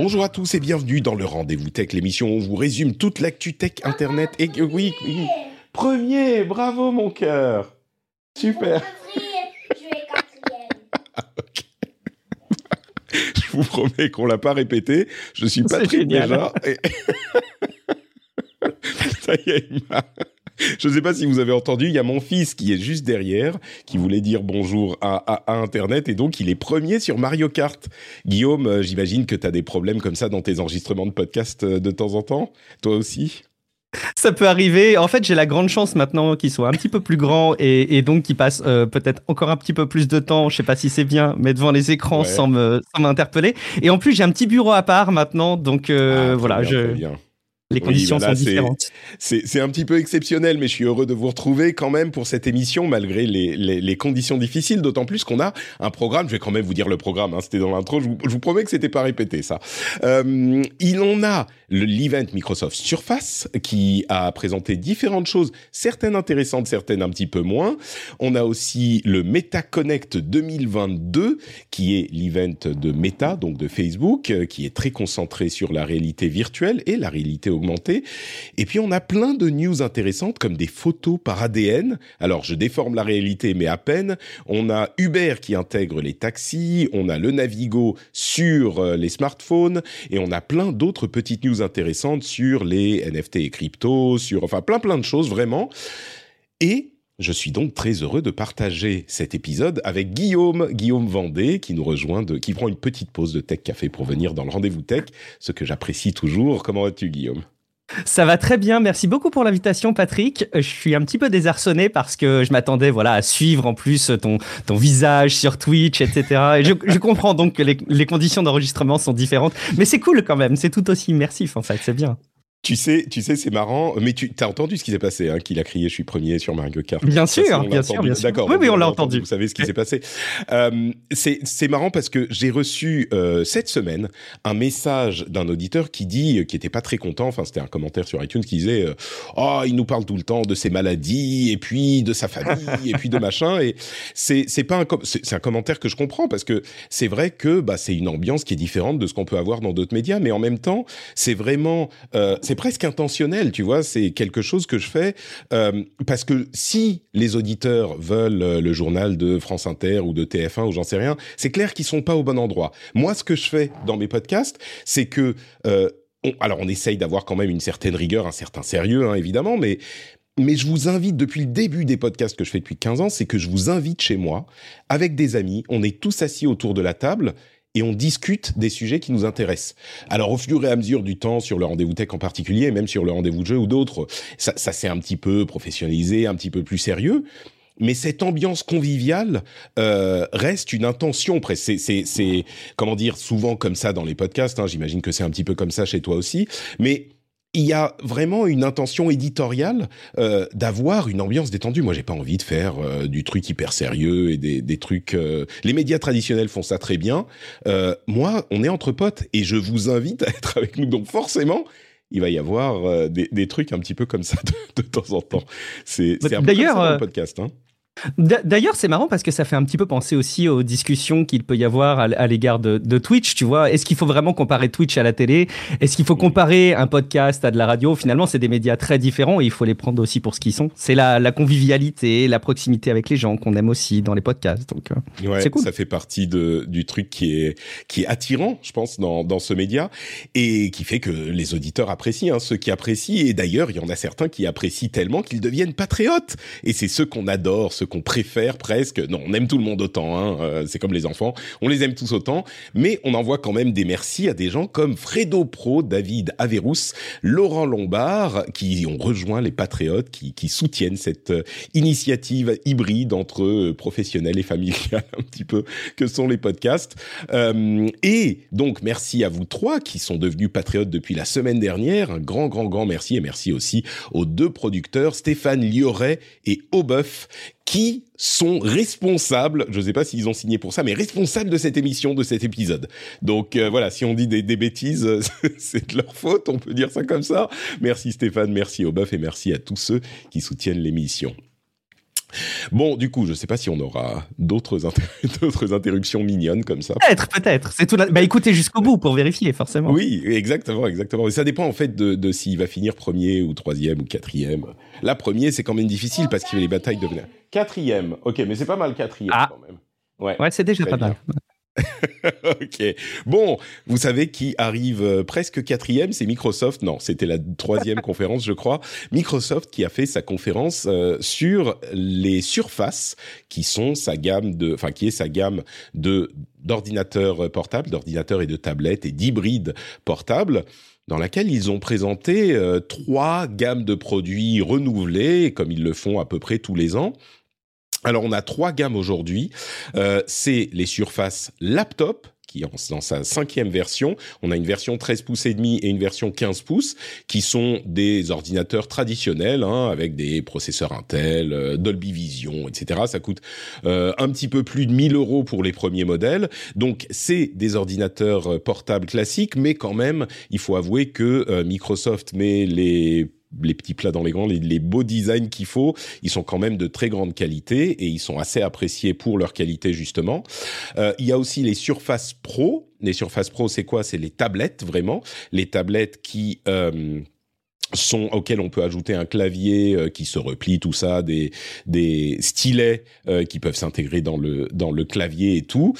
Bonjour à tous et bienvenue dans le Rendez-vous Tech, l'émission où on vous résume toute l'actu tech, internet et... Oui, oui. Premier, bravo mon cœur. Super. Je vous promets qu'on l'a pas répété. Je suis Patrick déjà. Et... Ça y est, il m'a... Je ne sais pas si vous avez entendu, il y a mon fils qui est juste derrière, qui voulait dire bonjour à, à, Internet, et donc il est premier sur Mario Kart. Guillaume, euh, j'imagine que tu as des problèmes comme ça dans tes enregistrements de podcast euh, de temps en temps Toi aussi? Ça peut arriver. En fait, j'ai la grande chance maintenant qu'il soit un petit peu plus grand et, donc qu'il passe euh, peut-être encore un petit peu plus de temps, je sais pas si c'est bien, mais devant les écrans sans me sans m'interpeller. Et en plus, j'ai un petit bureau à part maintenant, donc euh, ah, voilà, je les conditions sont différentes. C'est un petit peu exceptionnel, mais je suis heureux de vous retrouver quand même pour cette émission, malgré les, les, les conditions difficiles, d'autant plus qu'on a un programme, je vais quand même vous dire le programme, hein, c'était dans l'intro, je, je, vous promets que c'était pas répété ça. Euh, il en a l'event Microsoft Surface, qui a présenté différentes choses, certaines intéressantes, certaines un petit peu moins. On a aussi le Meta Connect 2022, qui est l'event de Meta, donc de Facebook, euh, qui est très concentré sur la réalité virtuelle et la réalité augmentée. Et puis on a plein de news intéressantes comme des photos par ADN. Alors je déforme la réalité mais à peine. On a Uber qui intègre les taxis, on a le Navigo sur euh, les smartphones et on a plein d'autres petites news intéressantes sur les NFT et crypto, sur enfin plein plein de choses vraiment. Et je suis donc très heureux de partager cet épisode avec Guillaume, Guillaume Vendée, qui nous rejoint, qui prend une petite pause de Tech Café pour venir dans le rendez-vous Tech, ce que j'apprécie toujours. Comment vas-tu, Guillaume? Ça va très bien. Merci beaucoup pour l'invitation, Patrick. Je suis un petit peu désarçonné parce que je m'attendais, voilà, à suivre en plus ton, ton visage sur Twitch, etc. Et je, je comprends donc que les, les conditions d'enregistrement sont différentes, mais c'est cool quand même. C'est tout aussi immersif en fait. C'est bien. Tu sais, tu sais, c'est marrant, mais tu as entendu ce qui s'est passé, hein, qu'il a crié "Je suis premier" sur Mario Kart. Bien sûr, bien sûr, bien sûr. D'accord. Oui, oui, on l'a entendu. Vous savez ce qui s'est passé. Euh, c'est c'est marrant parce que j'ai reçu euh, cette semaine un message d'un auditeur qui dit, qui était pas très content. Enfin, c'était un commentaire sur iTunes qui disait euh, "Oh, il nous parle tout le temps de ses maladies et puis de sa famille et puis de machin." Et c'est c'est pas un c'est un commentaire que je comprends parce que c'est vrai que bah c'est une ambiance qui est différente de ce qu'on peut avoir dans d'autres médias, mais en même temps, c'est vraiment euh, c'est presque intentionnel, tu vois. C'est quelque chose que je fais euh, parce que si les auditeurs veulent euh, le journal de France Inter ou de TF1 ou j'en sais rien, c'est clair qu'ils sont pas au bon endroit. Moi, ce que je fais dans mes podcasts, c'est que euh, alors on essaye d'avoir quand même une certaine rigueur, un certain sérieux, hein, évidemment, mais mais je vous invite depuis le début des podcasts que je fais depuis 15 ans, c'est que je vous invite chez moi avec des amis, on est tous assis autour de la table et on discute des sujets qui nous intéressent. Alors au fur et à mesure du temps, sur le rendez-vous tech en particulier, même sur le rendez-vous de jeu ou d'autres, ça, ça s'est un petit peu professionnalisé, un petit peu plus sérieux. Mais cette ambiance conviviale euh, reste une intention. C'est, c'est, c'est, comment dire, souvent comme ça dans les podcasts. Hein, J'imagine que c'est un petit peu comme ça chez toi aussi. Mais il y a vraiment une intention éditoriale euh, d'avoir une ambiance détendue. Moi, j'ai pas envie de faire euh, du truc hyper sérieux et des, des trucs. Euh, les médias traditionnels font ça très bien. Euh, moi, on est entre potes et je vous invite à être avec nous. Donc, forcément, il va y avoir euh, des, des, trucs un petit peu comme ça de, de temps en temps. C'est un peu comme ça dans le podcast. Hein. D'ailleurs, c'est marrant parce que ça fait un petit peu penser aussi aux discussions qu'il peut y avoir à, l'égard de, de, Twitch. Tu vois, est-ce qu'il faut vraiment comparer Twitch à la télé? Est-ce qu'il faut comparer un podcast à de la radio? Finalement, c'est des médias très différents et il faut les prendre aussi pour ce qu'ils sont. C'est la, la, convivialité, la proximité avec les gens qu'on aime aussi dans les podcasts. Donc, euh, ouais, c'est cool. Ça fait partie de, du truc qui est qui est attirant, je pense, dans, dans ce média et qui fait que les auditeurs apprécient. Hein, ceux qui apprécient et d'ailleurs, il y en a certains qui apprécient tellement qu'ils deviennent patriotes. Et c'est ceux qu'on adore, ceux qu'on préfère presque. Non, on aime tout le monde autant, hein, euh, c'est comme les enfants, on les aime tous autant, mais on envoie quand même des merci à des gens comme Fredo Pro, David Averous, Laurent Lombard, qui ont rejoint les Patriotes, qui, soutiennent cette euh, initiative hybride entre euh, professionnels et familial un petit peu que sont les podcasts. Et donc merci à vous trois qui sont devenus Patriotes depuis la semaine dernière. Un grand, grand, grand merci et merci aussi aux deux producteurs, Stéphane Lioret et Aubeuf, qui sont responsables, je ne sais pas s'ils ont signé pour ça, mais responsables de cette émission, de cet épisode. Donc euh, voilà, si on dit des, des bêtises, c'est de leur faute, on peut dire ça comme ça. Merci Stéphane, merci au et merci à tous ceux qui soutiennent l'émission. Bon, du coup, je sais pas si on aura d'autres d'autres interruptions mignonnes comme ça. Peut-être, peut-être. C'est tout. Bah écoutez jusqu'au bout pour vérifier, forcément. Oui, exactement, exactement. Et ça dépend en fait de, de s'il va finir premier ou troisième ou quatrième. Là, premier, c'est quand même difficile parce qu'il y a les batailles de Quatrième. Ok, mais c'est pas mal quatrième ah. quand même. Ouais, ouais c'est déjà pas mal. ok. Bon, vous savez qui arrive euh, presque quatrième, c'est Microsoft. Non, c'était la troisième conférence, je crois. Microsoft qui a fait sa conférence euh, sur les surfaces, qui sont sa gamme de, enfin qui est sa gamme de d'ordinateurs portables, d'ordinateurs et de tablettes et d'hybrides portables dans laquelle ils ont présenté euh, trois gammes de produits renouvelés, comme ils le font à peu près tous les ans. Alors on a trois gammes aujourd'hui. Euh, c'est les surfaces laptop qui est dans sa cinquième version. On a une version 13 pouces et demi et une version 15 pouces qui sont des ordinateurs traditionnels hein, avec des processeurs Intel, euh, Dolby Vision, etc. Ça coûte euh, un petit peu plus de 1000 euros pour les premiers modèles. Donc c'est des ordinateurs portables classiques, mais quand même, il faut avouer que Microsoft met les les petits plats dans les grands, les, beaux designs qu'il faut, ils sont quand même de très grande qualité et ils sont assez appréciés pour leur qualité justement. Euh, il y a aussi les Surface Pro. Les Surface Pro, c'est quoi? C'est les tablettes vraiment, les tablettes qui euh, sont auxquelles on peut ajouter un clavier euh, qui se replie, tout ça, des des stylets qui peuvent s'intégrer dans le dans le clavier et tout.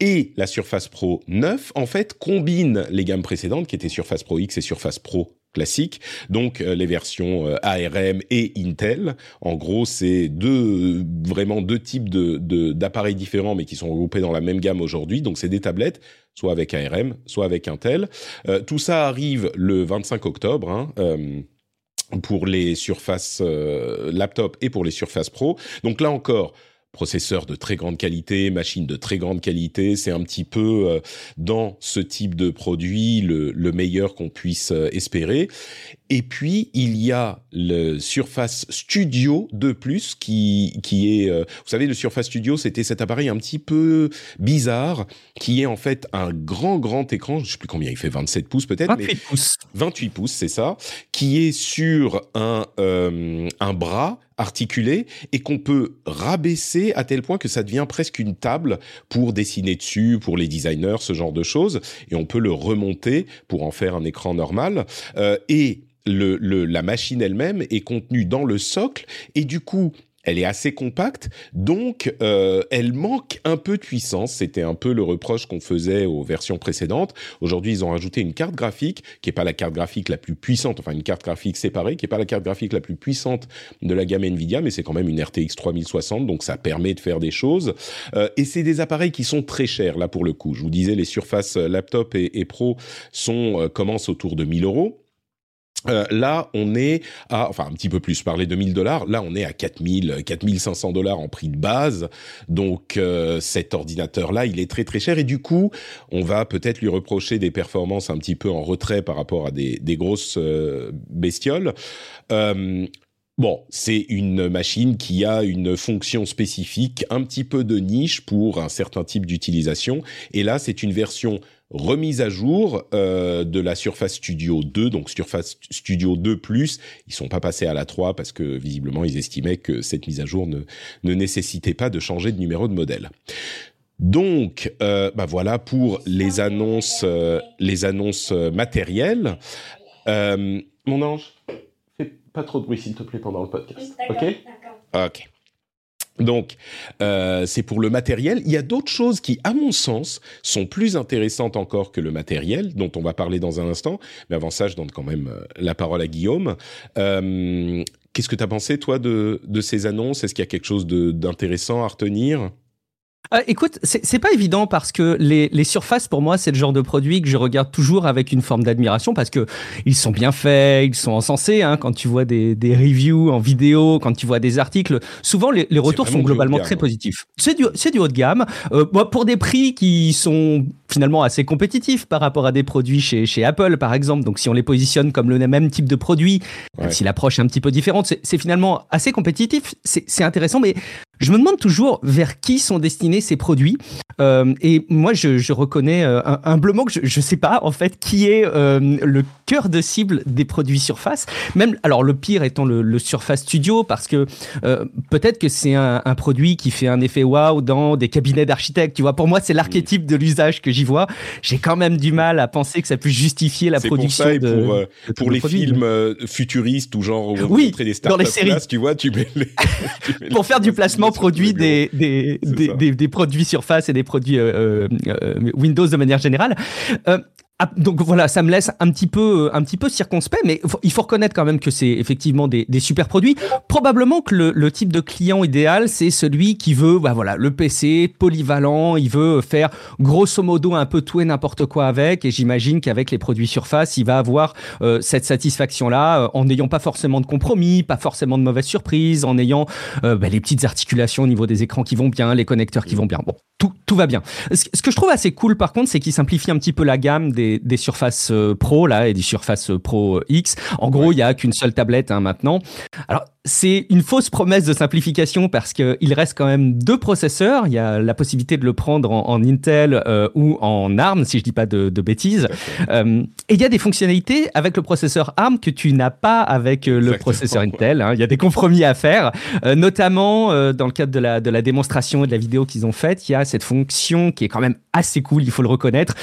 Et la Surface Pro 9 en fait combine les gammes précédentes qui étaient Surface Pro X et Surface Pro classique. Donc euh, les versions euh, ARM et Intel. En gros, c'est deux vraiment deux types de d'appareils différents, mais qui sont regroupés dans la même gamme aujourd'hui. Donc c'est des tablettes, soit avec ARM, soit avec Intel. Euh, tout ça arrive le 25 octobre. Hein, pour les surfaces laptop et pour les surfaces pro. Donc là encore, processeur de très grande qualité, machine de très grande qualité. C'est un petit peu euh, dans ce type de produit le, le meilleur qu'on puisse euh, espérer. Et puis il y a le Surface Studio 2 Plus qui qui est, euh, vous savez, le Surface Studio, c'était cet appareil un petit peu bizarre qui est en fait un grand grand écran. Je sais plus combien il fait, 27 pouces peut-être. 28 pouces. 28 pouces, c'est ça, qui est sur un un bras articulé et qu'on peut rabaisser à tel point que ça devient presque une table pour dessiner dessus, pour les designers, ce genre de choses. Et on peut le remonter pour en faire un écran normal. Euh, et le, la machine elle-même est contenue dans le socle et du coup elle est assez compacte, donc euh, elle manque un peu de puissance. C'était un peu le reproche qu'on faisait aux versions précédentes. Aujourd'hui, ils ont ajouté une carte graphique qui est pas la carte graphique la plus puissante, enfin une carte graphique séparée, qui est pas la carte graphique la plus puissante de la gamme Nvidia, mais c'est quand même une RTX 3060, donc ça permet de faire des choses. Euh, et c'est des appareils qui sont très chers là pour le coup. Je vous disais, les surfaces laptop et, et pro sont euh, commencent autour de 1000 euros. Euh, là, on est à, enfin un petit peu plus, parler de 1000 dollars. Là, on est à 4000, 4500 dollars en prix de base. Donc, euh, cet ordinateur-là, il est très très cher et du coup, on va peut-être lui reprocher des performances un petit peu en retrait par rapport à des, des grosses euh, bestioles. Bon, c'est une machine qui a une fonction spécifique, un petit peu de niche pour un certain type d'utilisation. Et là, c'est une version remise à jour euh, de la Surface Studio 2, donc Surface Studio 2 Plus. Ils sont pas passés à la 3 parce que visiblement ils estimaient que cette mise à jour ne, ne nécessitait pas de changer de numéro de modèle. Donc, euh, bah voilà pour les annonces, euh, les annonces euh, matérielles. Euh, mon ange, pas trop de bruit s'il te plaît pendant le podcast, ok Ok. Donc, euh, c'est pour le matériel. Il y a d'autres choses qui, à mon sens, sont plus intéressantes encore que le matériel, dont on va parler dans un instant. Mais avant ça, je donne quand même euh, la parole à Guillaume. Euh, Qu'est-ce que tu as pensé, toi, de, de ces annonces? Est-ce qu'il y a quelque chose d'intéressant à retenir? Euh, écoute, c'est pas évident parce que les, les surfaces, pour moi, c'est le genre de produit que je regarde toujours avec une forme d'admiration parce que ils sont bien faits, ils sont encensés. Hein, quand tu vois des, des reviews en vidéo, quand tu vois des articles, souvent les, les retours sont globalement très positifs. C'est du, du haut de gamme euh, pour des prix qui sont finalement assez compétitifs par rapport à des produits chez, chez Apple, par exemple. Donc, si on les positionne comme le même type de produit, même si l'approche est un petit peu différente, c'est finalement assez compétitif. C'est intéressant, mais je me demande toujours vers qui sont destinés ces produits. Euh, et moi, je, je reconnais euh, humblement que je ne sais pas, en fait, qui est euh, le cœur de cible des produits Surface. Même, alors, le pire étant le, le Surface Studio, parce que euh, peut-être que c'est un, un, produit qui fait un effet waouh dans des cabinets d'architectes. Tu vois, pour moi, c'est l'archétype de l'usage que j'y vois. J'ai quand même du mal à penser que ça puisse justifier la production pour ça, de, pour, de pour les films futuristes ou genre oui, des dans les séries, tu vois, tu mets les, tu mets pour faire du placement produit des des, des, des, des, produits Surface et des produits euh, euh, Windows de manière générale. Euh, ah, donc voilà, ça me laisse un petit peu, un petit peu circonspect, mais il faut reconnaître quand même que c'est effectivement des, super produits. Probablement que le, type de client idéal, c'est celui qui veut, bah voilà, le PC polyvalent, il veut faire grosso modo un peu tout et n'importe quoi avec. Et j'imagine qu'avec les produits Surface, il va avoir euh, cette satisfaction-là, euh, en n'ayant pas forcément de compromis, pas forcément de mauvaises surprises, en ayant euh, bah, les petites articulations au niveau des écrans qui vont bien, les connecteurs qui vont bien. Bon, tout, tout va bien. Ce, que je trouve assez cool, par contre, c'est qu'il simplifie un petit peu la gamme des des, Surface euh, Pro là et des Surface Pro X. En gros, il y a qu'une seule tablette hein, maintenant. Alors c'est une fausse promesse de simplification parce qu'il reste quand même deux processeurs. Il y a la possibilité de le prendre en, en Intel euh, ou en ARM, si je dis pas de, de bêtises. Euh, et il y a des fonctionnalités avec le processeur ARM que tu n'as pas avec euh, le Exactement, processeur Intel. Hein. Il y a des compromis à faire, euh, notamment dans le cadre de la, de la démonstration et de la vidéo qu'ils ont faite. Il y a cette fonction qui est quand même assez cool, il faut le reconnaître.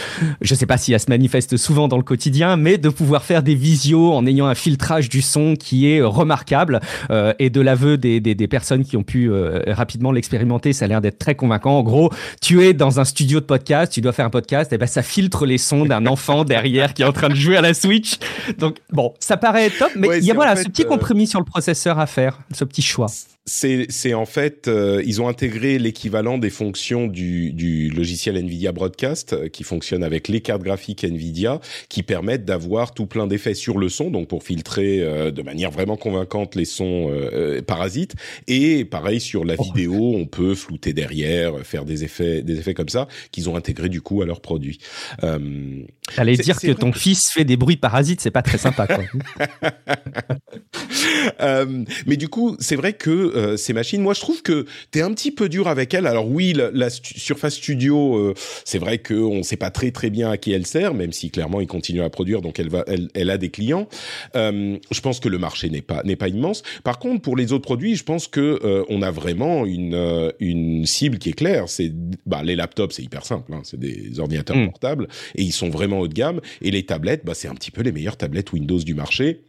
Je sais pas si elle se manifeste souvent dans le quotidien, mais de pouvoir faire des visios en ayant un filtrage du son qui est remarquable. Euh, et de l'aveu des, des, des, personnes qui ont pu euh, rapidement l'expérimenter, ça a l'air d'être très convaincant. En gros, tu es dans un studio de podcast, tu dois faire un podcast, et ben ça filtre les sons d'un enfant derrière qui est en train de jouer à la Switch. Donc bon, ça paraît top, mais ouais, il y a voilà fait, ce petit compromis euh... sur le processeur à faire, ce petit choix c'est en fait, euh, ils ont intégré l'équivalent des fonctions du, du, logiciel NVIDIA Broadcast euh, qui fonctionne avec les cartes graphiques NVIDIA qui permettent d'avoir tout plein d'effets sur le son, donc pour filtrer euh, de manière vraiment convaincante les sons euh, parasites. Et pareil sur la oh. vidéo, on peut flouter derrière, faire des effets, des effets comme ça qu'ils ont intégrés du coup à leurs produits. Euh, J'allais dire que ton que... fils fait des bruits parasites, c'est pas très sympa. Quoi. mais du coup, c'est vrai que euh, ces machines. Moi, je trouve que tu es un petit peu dur avec elles. Alors oui, la, la Surface Studio, euh, c'est vrai qu'on ne sait pas très très bien à qui elle sert, même si clairement ils continuent à produire, donc elle va, elle, elle a des clients. Euh, je pense que le marché n'est pas n'est pas immense. Par contre, pour les autres produits, je pense que euh, on a vraiment une euh, une cible qui est claire. C'est bah les laptops, c'est hyper simple. Hein, c'est des ordinateurs mmh. portables et ils sont vraiment haut de gamme. Et les tablettes, bah c'est un petit peu les meilleures tablettes Windows du marché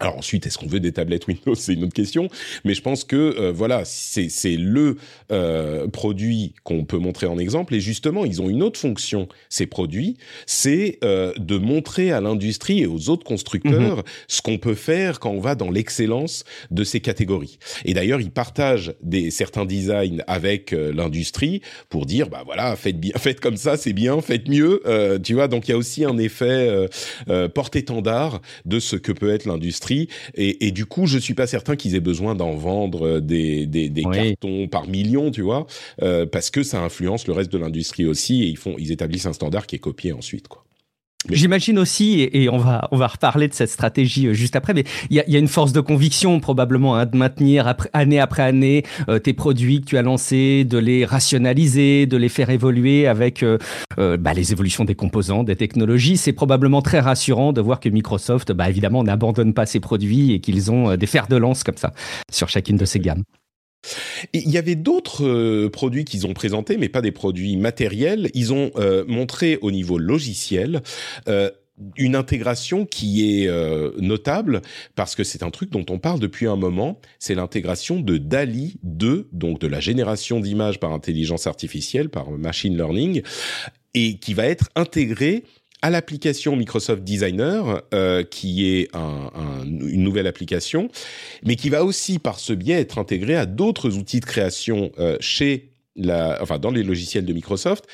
alors ensuite, est-ce qu'on veut des tablettes Windows? C'est une autre question. Mais je pense que euh, voilà, c'est le euh, produit qu'on peut montrer en exemple. Et justement, ils ont une autre fonction. Ces produits, c'est euh, de montrer à l'industrie et aux autres constructeurs mm -hmm. ce qu'on peut faire quand on va dans l'excellence de ces catégories. Et d'ailleurs, ils partagent des certains designs avec euh, l'industrie pour dire bah voilà, faites bien, faites comme ça, c'est bien, faites mieux. Euh, tu vois, donc il y a aussi un effet euh, porte-étendard de ce que peut être l'industrie et, et, du coup, je suis pas certain qu'ils aient besoin d'en vendre des, des, des oui. cartons par million, tu vois, euh, parce que ça influence le reste de l'industrie aussi et ils font, ils établissent un standard qui est copié ensuite, quoi. J'imagine aussi, et, on va on va reparler de cette stratégie euh, juste après, mais il y a, y a, une force de conviction probablement hein, de maintenir après, année après année euh, tes produits que tu as lancés, de les rationaliser, de les faire évoluer avec euh, euh bah, les évolutions des composants, des technologies. C'est probablement très rassurant de voir que Microsoft, bah, évidemment, n'abandonne pas ses produits et qu'ils ont euh, des fers de lance comme ça sur chacune de ces gammes. Il y avait d'autres euh, produits qu'ils ont présentés, mais pas des produits matériels. Ils ont euh, montré au niveau logiciel euh, une intégration qui est euh, notable parce que c'est un truc dont on parle depuis un moment, c'est l'intégration de DALI 2, donc de la génération d'images par intelligence artificielle, par machine learning, et qui va être intégré à l'application Microsoft Designer, euh, qui est un, un, une nouvelle application, mais qui va aussi par ce biais être intégrée à d'autres outils de création euh, chez la, enfin dans les logiciels de Microsoft,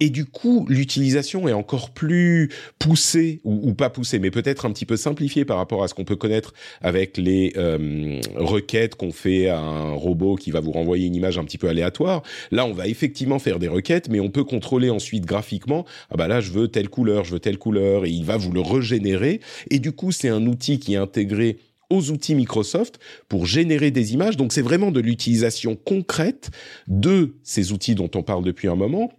et du coup, l'utilisation est encore plus poussée, ou, pas poussée, mais peut-être un petit peu simplifiée par rapport à ce qu'on peut connaître avec les euh, requêtes qu'on fait à un robot qui va vous renvoyer une image un petit peu aléatoire. Là, on va effectivement faire des requêtes, mais on peut contrôler ensuite graphiquement. Ah bah là, je veux telle couleur, je veux telle couleur, et il va vous le régénérer. Et du coup, c'est un outil qui est intégré aux outils Microsoft pour générer des images. Donc c'est vraiment de l'utilisation concrète de ces outils dont on parle depuis un moment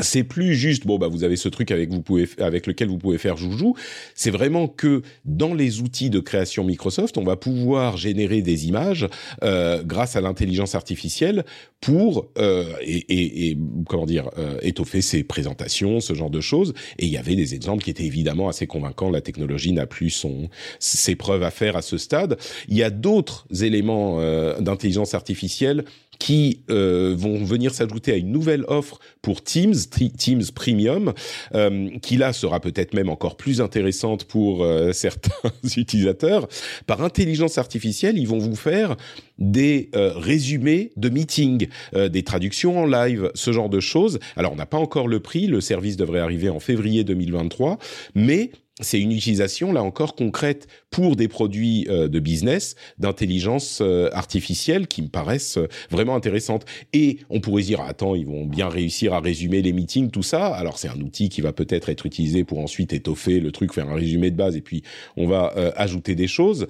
c'est plus juste bon bah vous avez ce truc avec vous pouvez avec lequel vous pouvez faire joujou. C'est vraiment que dans les outils de création Microsoft on va pouvoir générer des images euh, grâce à l'intelligence artificielle pour euh, et, et, comment dire euh, étoffer ses présentations ce genre de choses. Et il y avait des exemples qui étaient évidemment assez convaincants. La technologie n'a plus son ses preuves à faire à ce stade. Il y a d'autres éléments euh, d'intelligence artificielle qui euh, vont venir s'ajouter à une nouvelle offre pour Teams, Teams Premium, euh, qui là sera peut-être même encore plus intéressante pour euh, certains utilisateurs. Par intelligence artificielle, ils vont vous faire des euh, résumés de meetings, euh, des traductions en live, ce genre de choses. Alors on n'a pas encore le prix, le service devrait arriver en février 2023, mais c'est une utilisation là encore concrète pour des produits euh, de business d'intelligence euh, artificielle qui me paraissent euh, vraiment intéressantes. Et on pourrait dire attends, ils vont bien réussir à résumer les meetings, tout ça. Alors c'est un outil qui va peut-être être utilisé pour ensuite étoffer le truc, faire un résumé de base et puis on va ajouter des choses.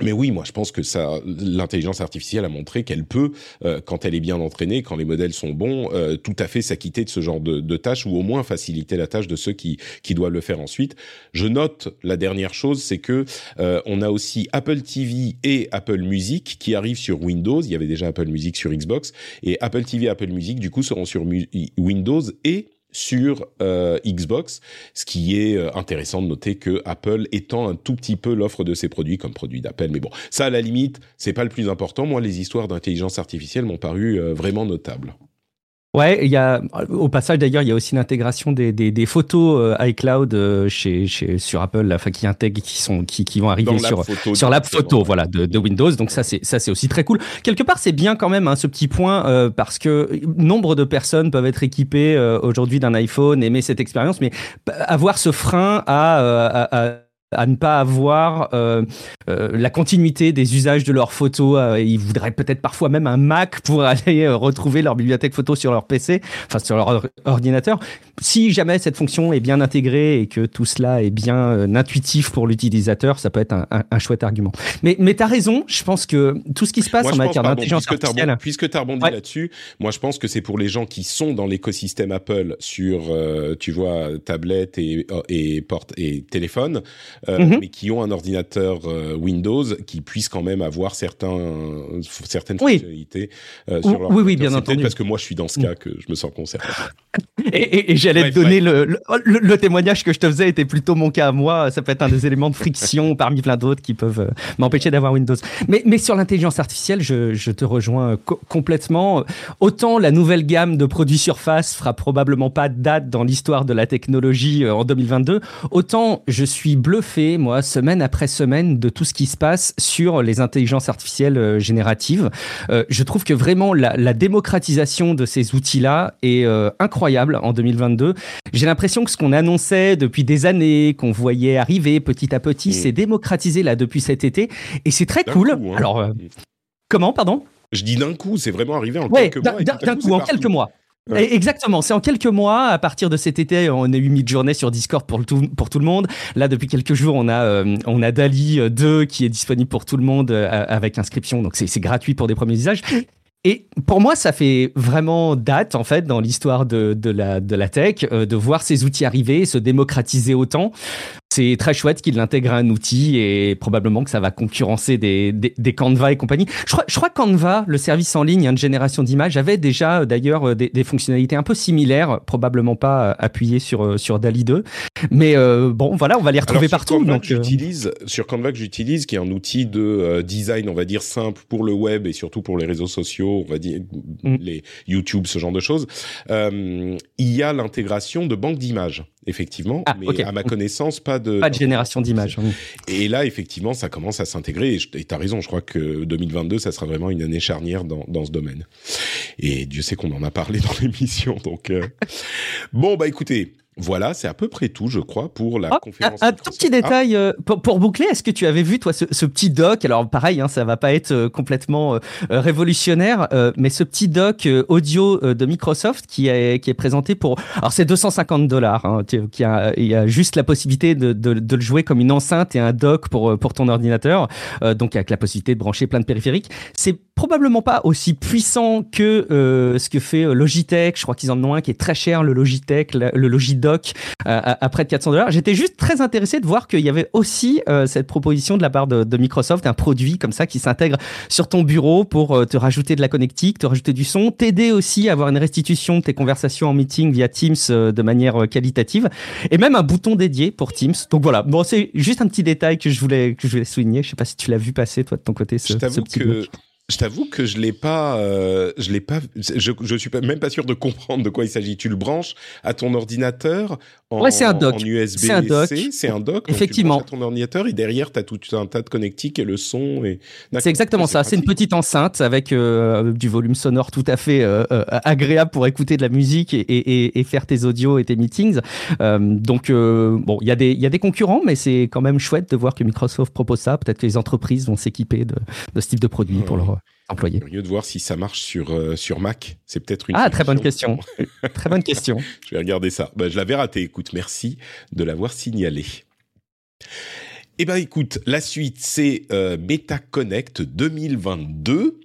Mais oui, moi je pense que ça, l'intelligence artificielle a montré qu'elle peut, euh, quand elle est bien entraînée, quand les modèles sont bons, euh, tout à fait s'acquitter de ce genre de, de tâches ou au moins faciliter la tâche de ceux qui qui doivent le faire ensuite. Je note la dernière chose, c'est que euh, on a aussi Apple TV et Apple Music qui arrivent sur Windows. Il y avait déjà Apple Music sur Xbox et Apple TV et Apple Music du coup seront sur Windows et sur euh, Xbox, ce qui est euh, intéressant de noter que Apple étend un tout petit peu l'offre de ses produits comme produits d'Apple. Mais bon, ça à la limite, c'est pas le plus important. Moi, les histoires d'intelligence artificielle m'ont paru euh, vraiment notables. Ouais, il y a au passage d'ailleurs, il y a aussi l'intégration des, des, des, photos euh, iCloud euh, chez, chez sur Apple, là, qui intègrent, qui sont qui, qui vont arriver sur sur l'app photo, voilà, de, de, Windows. Donc ça c'est ça c'est aussi très cool. Quelque part, c'est bien quand même hein, ce petit point euh, parce que nombre de personnes peuvent être équipées aujourd'hui d'un iPhone, aimer cette expérience, mais avoir ce frein à, à, à à ne pas avoir euh, euh, la continuité des usages de leurs photos. Euh, ils voudraient peut-être parfois même un Mac pour aller euh, retrouver leur bibliothèque photo sur leur PC, enfin sur leur ordinateur. Si jamais cette fonction est bien intégrée et que tout cela est bien euh, intuitif pour l'utilisateur, ça peut être un, un, un, chouette argument. Mais, mais tu as raison, je pense que tout ce qui se passe moi, en matière d'intelligence artificielle... puisque tu as rebondi ouais. là-dessus, moi je pense que c'est pour les gens qui sont dans l'écosystème Apple sur, tu vois, tablette et, et, porte, et téléphone, euh, mm -hmm. mais qui ont un ordinateur euh, Windows qui puissent quand même avoir certains, certaines oui. fonctionnalités euh, sur leur Oui, oui, bien entendu. Parce que moi, je suis dans ce cas que je me sens concerné. Et, et, et j'allais te donner le, le, le, témoignage que je te faisais était plutôt mon cas à moi. Ça peut être un des éléments de friction parmi plein d'autres qui peuvent euh, m'empêcher d'avoir Windows. Mais, mais sur l'intelligence artificielle, je, je, te rejoins co complètement. Autant la nouvelle gamme de produits Surface fera probablement pas date dans l'histoire de la technologie en 2022, autant je suis bluffé, moi, semaine après semaine, de tout ce qui se passe sur les intelligences artificielles euh, génératives. Euh, je trouve que vraiment la, la démocratisation de ces outils-là est euh, incroyable en 2022. J'ai l'impression que ce qu'on annonçait depuis des années, qu'on voyait arriver petit à petit, mmh. s'est démocratisé là depuis cet été, et c'est très cool. Coup, hein. Alors, euh, comment, pardon? Je dis d'un coup, c'est vraiment arrivé en ouais, quelques mois. D'un coup, coup en quelques mois. Ouais. Exactement, c'est en quelques mois, à partir de cet été, on a eu mid-journée sur Discord pour tout, pour tout le monde. Là, depuis quelques jours, on a, euh, on a Dali 2 qui est disponible pour tout le monde euh, avec inscription, donc c'est gratuit pour des premiers usages. Et pour moi, ça fait vraiment date, en fait, dans l'histoire de, de, la, de la tech, euh, de voir ces outils arriver, se démocratiser autant c'est très chouette qu'il intègre un outil et probablement que ça va concurrencer des, des, des Canva et compagnie. Je crois, je crois que Canva, le service en ligne hein, de génération d'images, avait déjà euh, d'ailleurs euh, des, des, fonctionnalités un peu similaires, probablement pas euh, appuyées sur, sur DALI 2. Mais euh, bon, voilà, on va les retrouver Alors, partout. Canva donc, j'utilise, sur Canva que j'utilise, qui est un outil de euh, design, on va dire, simple pour le web et surtout pour les réseaux sociaux, on va dire, mm. les YouTube, ce genre de choses, euh, il y a l'intégration de banques d'images effectivement, ah, mais okay. à ma connaissance, pas de... Pas de génération d'images. Et là, effectivement, ça commence à s'intégrer, et tu as raison, je crois que 2022, ça sera vraiment une année charnière dans, dans ce domaine. Et Dieu sait qu'on en a parlé dans l'émission, donc... Euh... bon, bah écoutez, Voilà, c'est à peu près tout, je crois, pour la Ah, conférence. un, un tout petit détail euh, pour, pour boucler. Est-ce que tu avais vu toi ce, ce petit doc? Alors pareil, hein, ça va pas être euh, complètement euh, révolutionnaire, mais ce petit doc audio de Microsoft qui est qui est présenté pour. Alors c'est 250 dollars. Hein, qui a, il y a juste la possibilité de, de, de le jouer comme une enceinte et un dock pour pour ton ordinateur. Donc avec la possibilité de brancher plein de périphériques. C'est probablement pas aussi puissant que euh, ce que fait euh, Logitech. Je crois qu'ils en ont un qui est très cher, le Logitech, le, Logidoc euh, à, à près de 400 dollars. J'étais juste très intéressé de voir qu'il y avait aussi euh, cette proposition de la part de, de Microsoft, un produit comme ça qui s'intègre sur ton bureau pour euh, te rajouter de la connectique, te rajouter du son, t'aider aussi à avoir une restitution de tes conversations en meeting via Teams euh, de manière qualitative, et même un bouton dédié pour Teams. Donc voilà, bon, c'est juste un petit détail que je voulais que je voulais souligner. Je sais pas si tu l'as vu passer toi de ton côté ce, Je ce petit que bloc. Je t'avoue que je l'ai pas, euh, je l'ai pas, je, je suis pas, même pas sûr de comprendre de quoi il s'agit. Tu le branches à ton ordinateur en, Ouais, c'est un dock. en USB C'est un dock. C'est un dock. Effectivement. Tu le à ton ordinateur et derrière t'as tout un tas de connectiques et le son et. C'est exactement ça. C'est une petite enceinte avec euh, du volume sonore tout à fait euh, agréable pour écouter de la musique et, et- et faire tes audios et tes meetings. Donc bon, il y a des il y a des concurrents, mais c'est quand même chouette de voir que Microsoft propose ça. Peut-être que les entreprises vont s'équiper de, de ce type de produit pour Ouais. Leurs employés. Curieux de voir si ça marche sur euh, sur Mac. C'est peut-être une. Ah, très bonne question. Très bonne question. Je vais regarder ça. Bah, je l'avais raté. Écoute, merci de l'avoir signalé. Eh ben, écoute, la suite, c'est euh, MetaConnect 2022.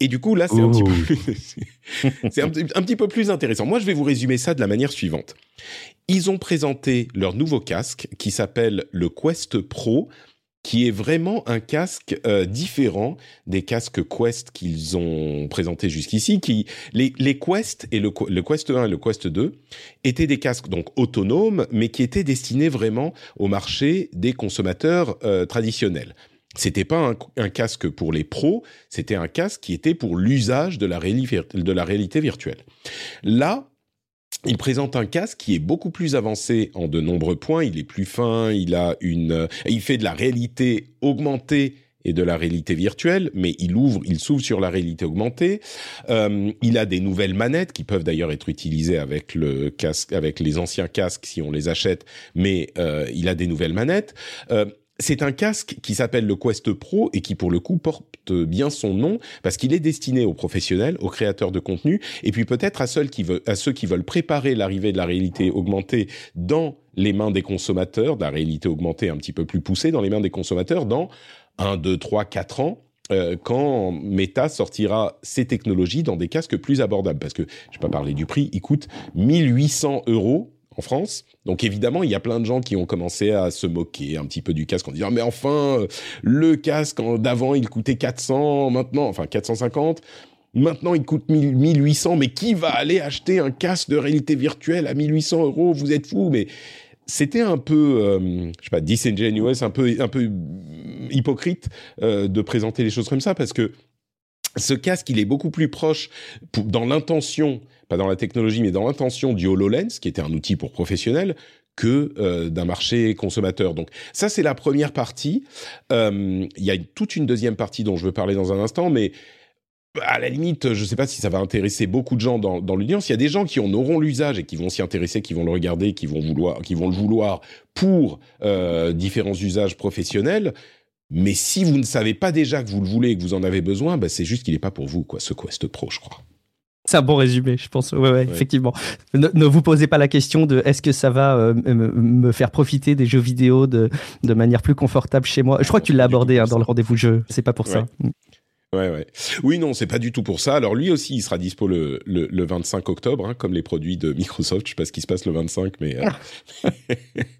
Et du coup, là, c'est un, petit peu plus- c'est un, petit- un petit peu plus intéressant. Moi, je vais vous résumer ça de la manière suivante. Ils ont présenté leur nouveau casque qui s'appelle le Quest Pro, qui est vraiment un casque euh, différent des casques Quest qu'ils ont présentés jusqu'ici. Qui les, les Quest et le, le Quest 1 et le Quest 2 étaient des casques donc autonomes, mais qui étaient destinés vraiment au marché des consommateurs euh, traditionnels. C'était pas un, casque pour les pros, c'était un casque qui était pour l'usage de de la réalité virtuelle. Là, il présente un casque qui est beaucoup plus avancé en de nombreux points. Il est plus fin, il a une, euh, il fait de la réalité augmentée et de la réalité virtuelle, mais il ouvre, il s'ouvre sur la réalité augmentée. Euh, il a des nouvelles manettes qui peuvent d'ailleurs être utilisées avec le casque, avec les anciens casques si on les achète, mais euh, il a des nouvelles manettes. C'est un casque qui s'appelle le Quest Pro et qui pour le coup porte bien son nom parce qu'il est destiné aux professionnels, aux créateurs de contenu et puis peut-être à ceux qui veulent, préparer l'arrivée de la réalité augmentée dans les mains des consommateurs, de la réalité augmentée un petit peu plus poussée dans les mains des consommateurs dans 1, 2, 3, 4 ans. euh, quand Meta sortira ces technologies dans des casques plus abordables, parce que je vais pas parler du prix, il coûte 1800 euros en France. Donc évidemment, il y a plein de gens qui ont commencé à se moquer un petit peu du casque en disant mais enfin euh, le casque d'avant il coûtait 400, maintenant enfin 450. Maintenant, il coûte 1000 1800, mais qui va aller acheter un casque de réalité virtuelle à 1800 euros? Vous êtes fous, mais c'était un peu, euh, je sais pas, disingenuous, un peu, un peu hypocrite euh, de présenter les choses comme ça, parce que ce casque, il est beaucoup plus proche pour- dans l'intention, pas dans la technologie, mais dans l'intention du HoloLens, qui était un outil pour professionnels, que euh, d'un marché consommateur. Donc ça, c'est la première partie. Euh, Il y a toute une deuxième partie dont je veux parler dans un instant, mais à la limite, je ne sais pas si ça va intéresser beaucoup de gens dans, dans l'audience. Il y a des gens qui en auront l'usage et qui vont s'y intéresser, qui vont le regarder, qui vont vouloir, qui vont le vouloir pour euh, différents usages professionnels. Mais si vous ne savez pas déjà que vous le voulez et que vous en avez besoin, bah, c'est juste qu'il n'est pas pour vous, quoi, ce Quest Pro, je crois. C'est un bon résumé, je pense. Ouais, ouais, effectivement. Ne, ne vous posez pas la question de est-ce que ça va euh, me, me faire profiter des jeux vidéo de, de manière plus confortable chez moi. Je crois que tu l'as abordé hein, dans le rendez-vous jeu. C'est pas pour ça. Ouais, ouais. Oui, non, c'est pas du tout pour ça. Alors lui aussi, il sera dispo le, le, le 25 octobre, hein, comme les produits de Microsoft. Je sais pas ce qui se passe le 25, mais euh,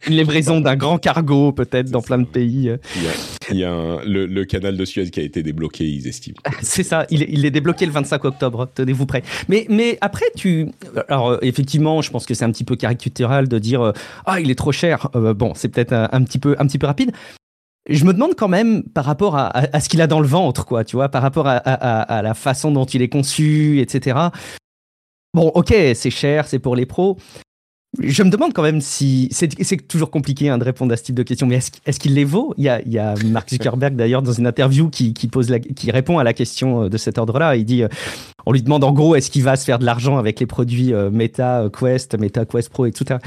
Une livraison d'un grand cargo, peut-être, dans plein ça, de pays. il y a, il y a un- le, le canal de Suez qui a été débloqué, ils estiment. C'est ça, il est, il est débloqué le 25 octobre, tenez-vous prêts. Mais, mais après, tu. Alors, euh, effectivement, je pense que c'est un petit peu caricatural de dire euh, Ah, il est trop cher. Euh, bon, c'est peut-être un, un petit peu, un petit peu rapide. Je me demande quand même, par rapport à, ce qu'il a dans le ventre, quoi, tu vois, par rapport à, la façon dont il est conçu, etc. Bon, ok, c'est cher, c'est pour les pros. Je me demande quand même si. C'est toujours compliqué hein, de répondre à ce type de questions, mais est-ce est-ce qu'il les vaut? Il y, a, il Mark Zuckerberg d'ailleurs dans une interview qui, qui répond à la question euh, de cet ordre-là. Il dit euh, on lui demande en gros est-ce qu'il va se faire de l'argent avec les produits Meta Quest, Meta Quest Pro, etc.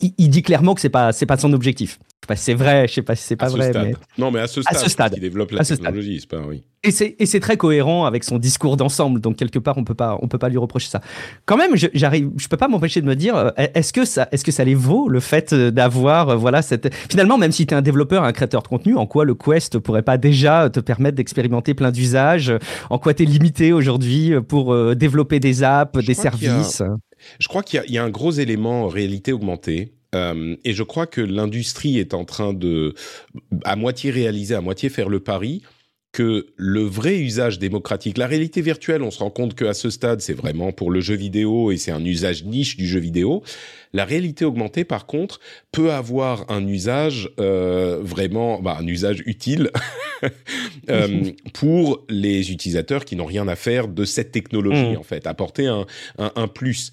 Il, il dit clairement que c'est pas c'est pas son objectif sais pas si c'est vrai, je sais pas si c'est pas vrai. Mais... Non, mais à ce stade, à ce stade il développe la technologie, c'est pas oui. Et c'est très cohérent avec son discours d'ensemble, donc quelque part on peut pas on peut pas lui reprocher ça. Quand même, j'arrive, je, peux pas m'empêcher de me dire, euh, est-ce que ça est-ce que ça les vaut le fait d'avoir euh, voilà cette finalement même si tu es un développeur, un créateur de contenu, en quoi le Quest pourrait pas déjà te permettre d'expérimenter plein d'usages, en quoi tu es limité aujourd'hui pour euh, développer des apps, des services. Je crois qu'il y, y, a un gros élément réalité augmentée euh, et je crois que l'industrie est en train de, à moitié réaliser, à moitié faire le pari que le vrai usage démocratique, la réalité virtuelle, on se rend compte qu'à ce stade, c'est vraiment pour le jeu vidéo et c'est un usage niche du jeu vidéo. La réalité augmentée, par contre, peut avoir un usage euh, vraiment, bah, un usage utile euh, pour les utilisateurs qui n'ont rien à faire de cette technologie, mmh. en fait, apporter un, un, un plus.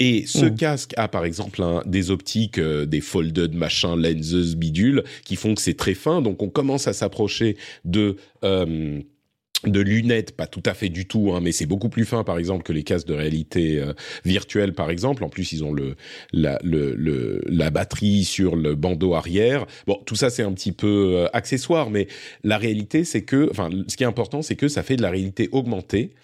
Et ce mmh. casque a par exemple des optiques, euh, des folded machin, lenses, bidules, qui font que c'est très fin. Donc on commence à s'approcher de euh, de lunettes, pas tout à fait du tout, hein, mais c'est beaucoup plus fin, par exemple, que les casques de réalité euh, virtuelle, par exemple. En plus, ils ont le la, le, la batterie sur le bandeau arrière. Bon, tout ça, c'est un petit peu accessoire, mais la réalité, c'est que, enfin, ce qui est important, c'est que ça fait de la réalité augmentée,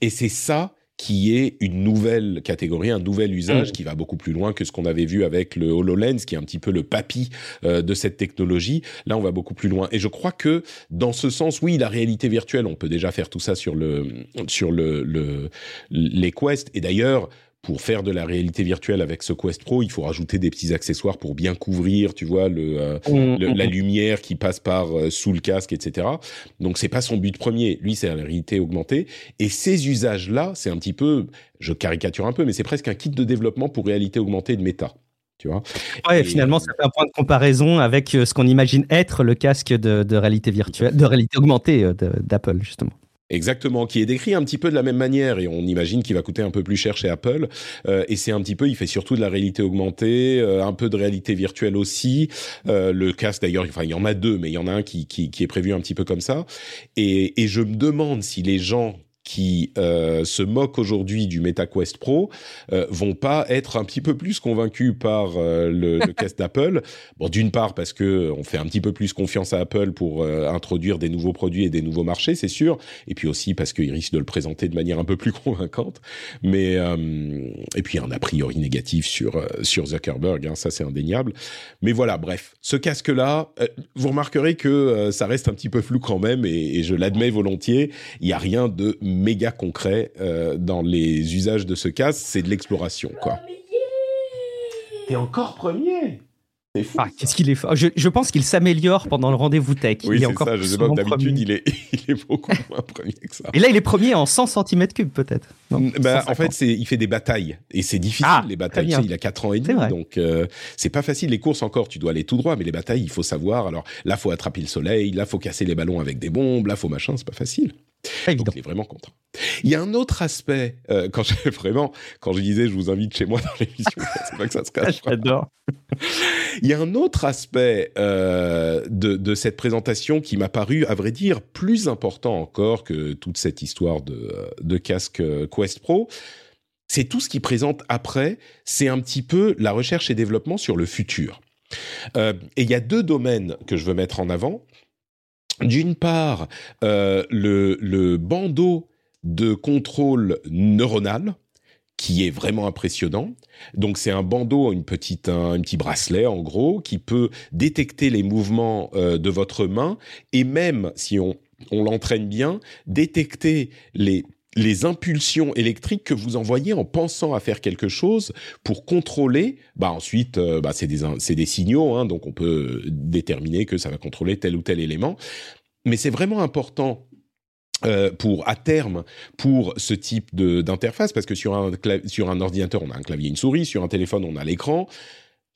et c'est ça qui est une nouvelle catégorie, un nouvel usage mm. qui va beaucoup plus loin que ce qu'on avait vu avec le HoloLens, qui est un petit peu le papy euh, de cette technologie. Là, on va beaucoup plus loin. Et je crois que dans ce sens, oui, la réalité virtuelle, on peut déjà faire tout ça sur le sur le, le les Quest. Et d'ailleurs, pour faire de la réalité virtuelle avec ce Quest Pro, il faut rajouter des petits accessoires pour bien couvrir, tu vois, le, euh, mmh, la mmh. lumière qui passe par euh, sous le casque, etc. Donc c'est pas son but premier. Lui, c'est la réalité augmentée. Et ces usages-là, c'est un petit peu, je caricature un peu, mais c'est presque un kit de développement pour réalité augmentée de méta. Tu vois ouais, finalement, ça fait un point de comparaison avec euh, ce qu'on imagine être le casque de, de réalité virtuelle, de réalité augmentée d'Apple, justement. Exactement, qui est décrit un petit peu de la même manière et on imagine qu'il va coûter un peu plus cher chez Apple. Euh, et c'est un petit peu, il fait surtout de la réalité augmentée, euh, un peu de réalité virtuelle aussi. Euh, le casque d'ailleurs, enfin il y en a deux, mais il y en a un qui, qui, qui est prévu un petit peu comme ça. Et, et je me demande si les gens qui euh, se moquent aujourd'hui du MetaQuest Pro euh, vont pas être un petit peu plus convaincus par euh, le, le casque d'Apple. Bon, d'une part parce que on fait un petit peu plus confiance à Apple pour euh, introduire des nouveaux produits et des nouveaux marchés, c'est sûr, et puis aussi parce qu'ils risquent de le présenter de manière un peu plus convaincante. Mais et puis un a priori négatif sur sur Zuckerberg, hein, ça c'est indéniable. Mais voilà, bref, ce casque-là, vous remarquerez que ça reste un petit peu flou quand même, et, et je l'admets volontiers. Il y a rien de méga concret euh, dans les usages de ce casque, c'est de l'exploration, quoi. Et encore premier c'est fou. Ah, qu'est-ce qu'il est fort. Je, pense qu'il s'améliore pendant le rendez-vous tech. Oui, c'est ça. Je sais pas, d'habitude, il est, il est beaucoup moins premier que ça. Et là, il est premier en 100 cm3, peut-être. Bah, en fait, il fait des batailles. Et c'est difficile, ah, les batailles. Tu sais, il a 4 ans et demi. Donc, euh, c'est pas facile. Les courses, encore, tu dois aller tout droit. Mais les batailles, il faut savoir. Alors, là, faut attraper le soleil. Là, faut casser les ballons avec des bombes. Là, faut machin. C'est pas facile. Donc, il est vraiment content. Il y a un autre aspect, euh, quand je, vraiment, quand je disais je vous invite chez moi dans l'émission, c'est pas que ça se cache. J'adore. Il y a un autre aspect euh, de, de, cette présentation qui m'a paru, à vrai dire, plus important encore que toute cette histoire de, de casque euh, Quest Pro. C'est tout ce qui présente après, c'est un petit peu la recherche et développement sur le futur. Euh, et il y a deux domaines que je veux mettre en avant d'une part, euh, le, bandeau de contrôle neuronal, qui est vraiment impressionnant. Donc c'est un bandeau, une petite, un, petit bracelet en gros, qui peut détecter les mouvements euh, de votre main et même si on l'entraîne bien, détecter les les impulsions électriques que vous envoyez en pensant à faire quelque chose pour contrôler. Bah ensuite, euh, bah c'est des des signaux, hein, donc on peut déterminer que ça va contrôler tel ou tel élément. Mais c'est vraiment important euh, pour à terme pour ce type d'interface parce que sur un sur un ordinateur on a un clavier une souris sur un téléphone on a l'écran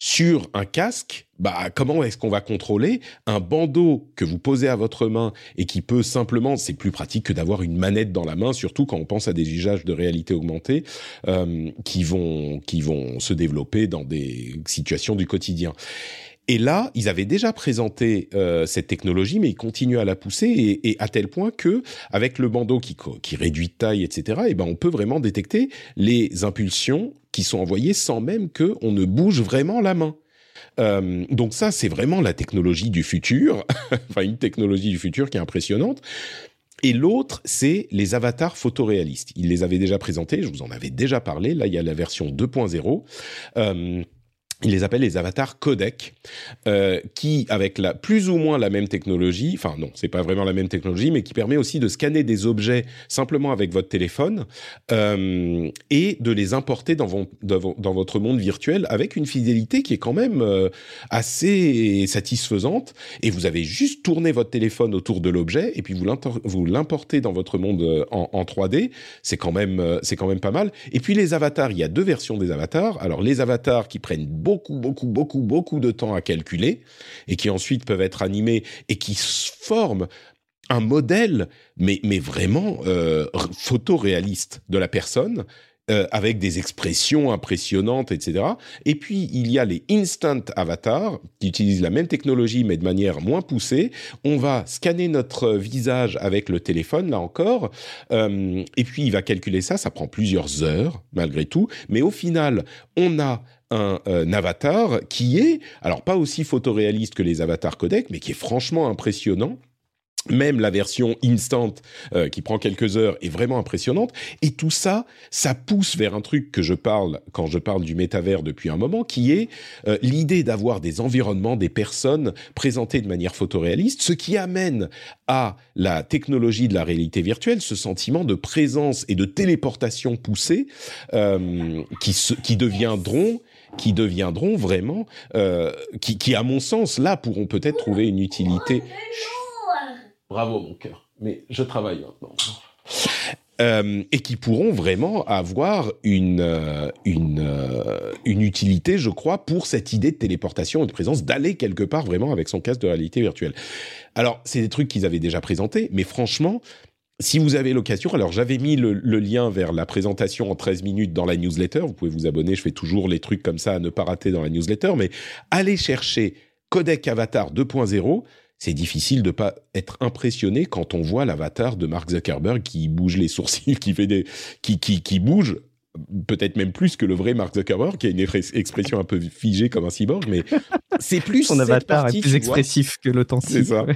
sur un casque, bah comment est-ce qu'on va contrôler un bandeau que vous posez à votre main et qui peut simplement, c'est plus pratique que d'avoir une manette dans la main, surtout quand on pense à des usages de réalité augmentée euh, qui vont qui vont se développer dans des situations du quotidien. Et là, ils avaient déjà présenté euh, cette technologie, mais ils continuent à la pousser et, à tel point que, avec le bandeau qui, qui réduit de taille, etc., et eh ben on peut vraiment détecter les impulsions qui sont envoyées sans même que on ne bouge vraiment la main. Euh, donc ça, c'est vraiment la technologie du futur, enfin une technologie du futur qui est impressionnante. Et l'autre, c'est les avatars photoréalistes. Il les avait déjà présentés, je vous en avais déjà parlé. Là, il y a la version 2.0. Euh, il les appelle les avatars codec, euh, qui, avec la plus ou moins la même technologie, enfin non, c'est pas vraiment la même technologie, mais qui permet aussi de scanner des objets simplement avec votre téléphone euh, et de les importer dans, votre monde virtuel avec une fidélité qui est quand même euh, assez satisfaisante. Et vous avez juste tourné votre téléphone autour de l'objet et puis vous l'importez dans votre monde en, en 3D. C'est quand même quand même pas mal. Et puis les avatars, il y a deux versions des avatars. Alors les avatars qui prennent beaucoup, beaucoup, beaucoup, beaucoup de temps à calculer et qui ensuite peuvent être animés et qui forment un modèle, mais, mais vraiment euh, photoréaliste de la personne euh, avec des expressions impressionnantes, etc. Et puis, il y a les instant avatars qui utilisent la même technologie mais de manière moins poussée. On va scanner notre visage avec le téléphone, là encore, euh, et puis il va calculer ça. Ça prend plusieurs heures, malgré tout. Mais au final, on a un, un, avatar qui est, alors pas aussi photoréaliste que les avatars codec, mais qui est franchement impressionnant même la version instant euh, qui prend quelques heures est vraiment impressionnante. Et tout ça, ça pousse vers un truc que je parle quand je parle du métavers depuis un moment, qui est euh, l'idée d'avoir des environnements, des personnes présentées de manière photoréaliste, ce qui amène à la technologie de la réalité virtuelle ce sentiment de présence et de téléportation poussée euh, qui, qui deviendront qui deviendront vraiment, euh, qui, qui à mon sens là pourront peut-être trouver une utilité. Bravo mon cœur. Mais je travaille maintenant. Euh, et qui pourront vraiment avoir une euh, une euh, une utilité, je crois, pour cette idée de téléportation et de présence, d'aller quelque part vraiment avec son casque de réalité virtuelle. Alors, c'est des trucs qu'ils avaient déjà présentés, mais franchement, si vous avez l'occasion, alors j'avais mis le, lien vers la présentation en 13 minutes dans la newsletter, vous pouvez vous abonner, je fais toujours les trucs comme ça à ne pas rater dans la newsletter, mais allez chercher Codec Avatar 2.0, c'est difficile de pas être impressionné quand on voit l'avatar de Mark Zuckerberg qui bouge les sourcils, qui fait des, qui, qui, qui bouge peut-être même plus que le vrai Mark Zuckerberg, qui a une expression un peu figée comme un cyborg, mais c'est plus son avatar est plus expressif que l'authentique. C'est ça.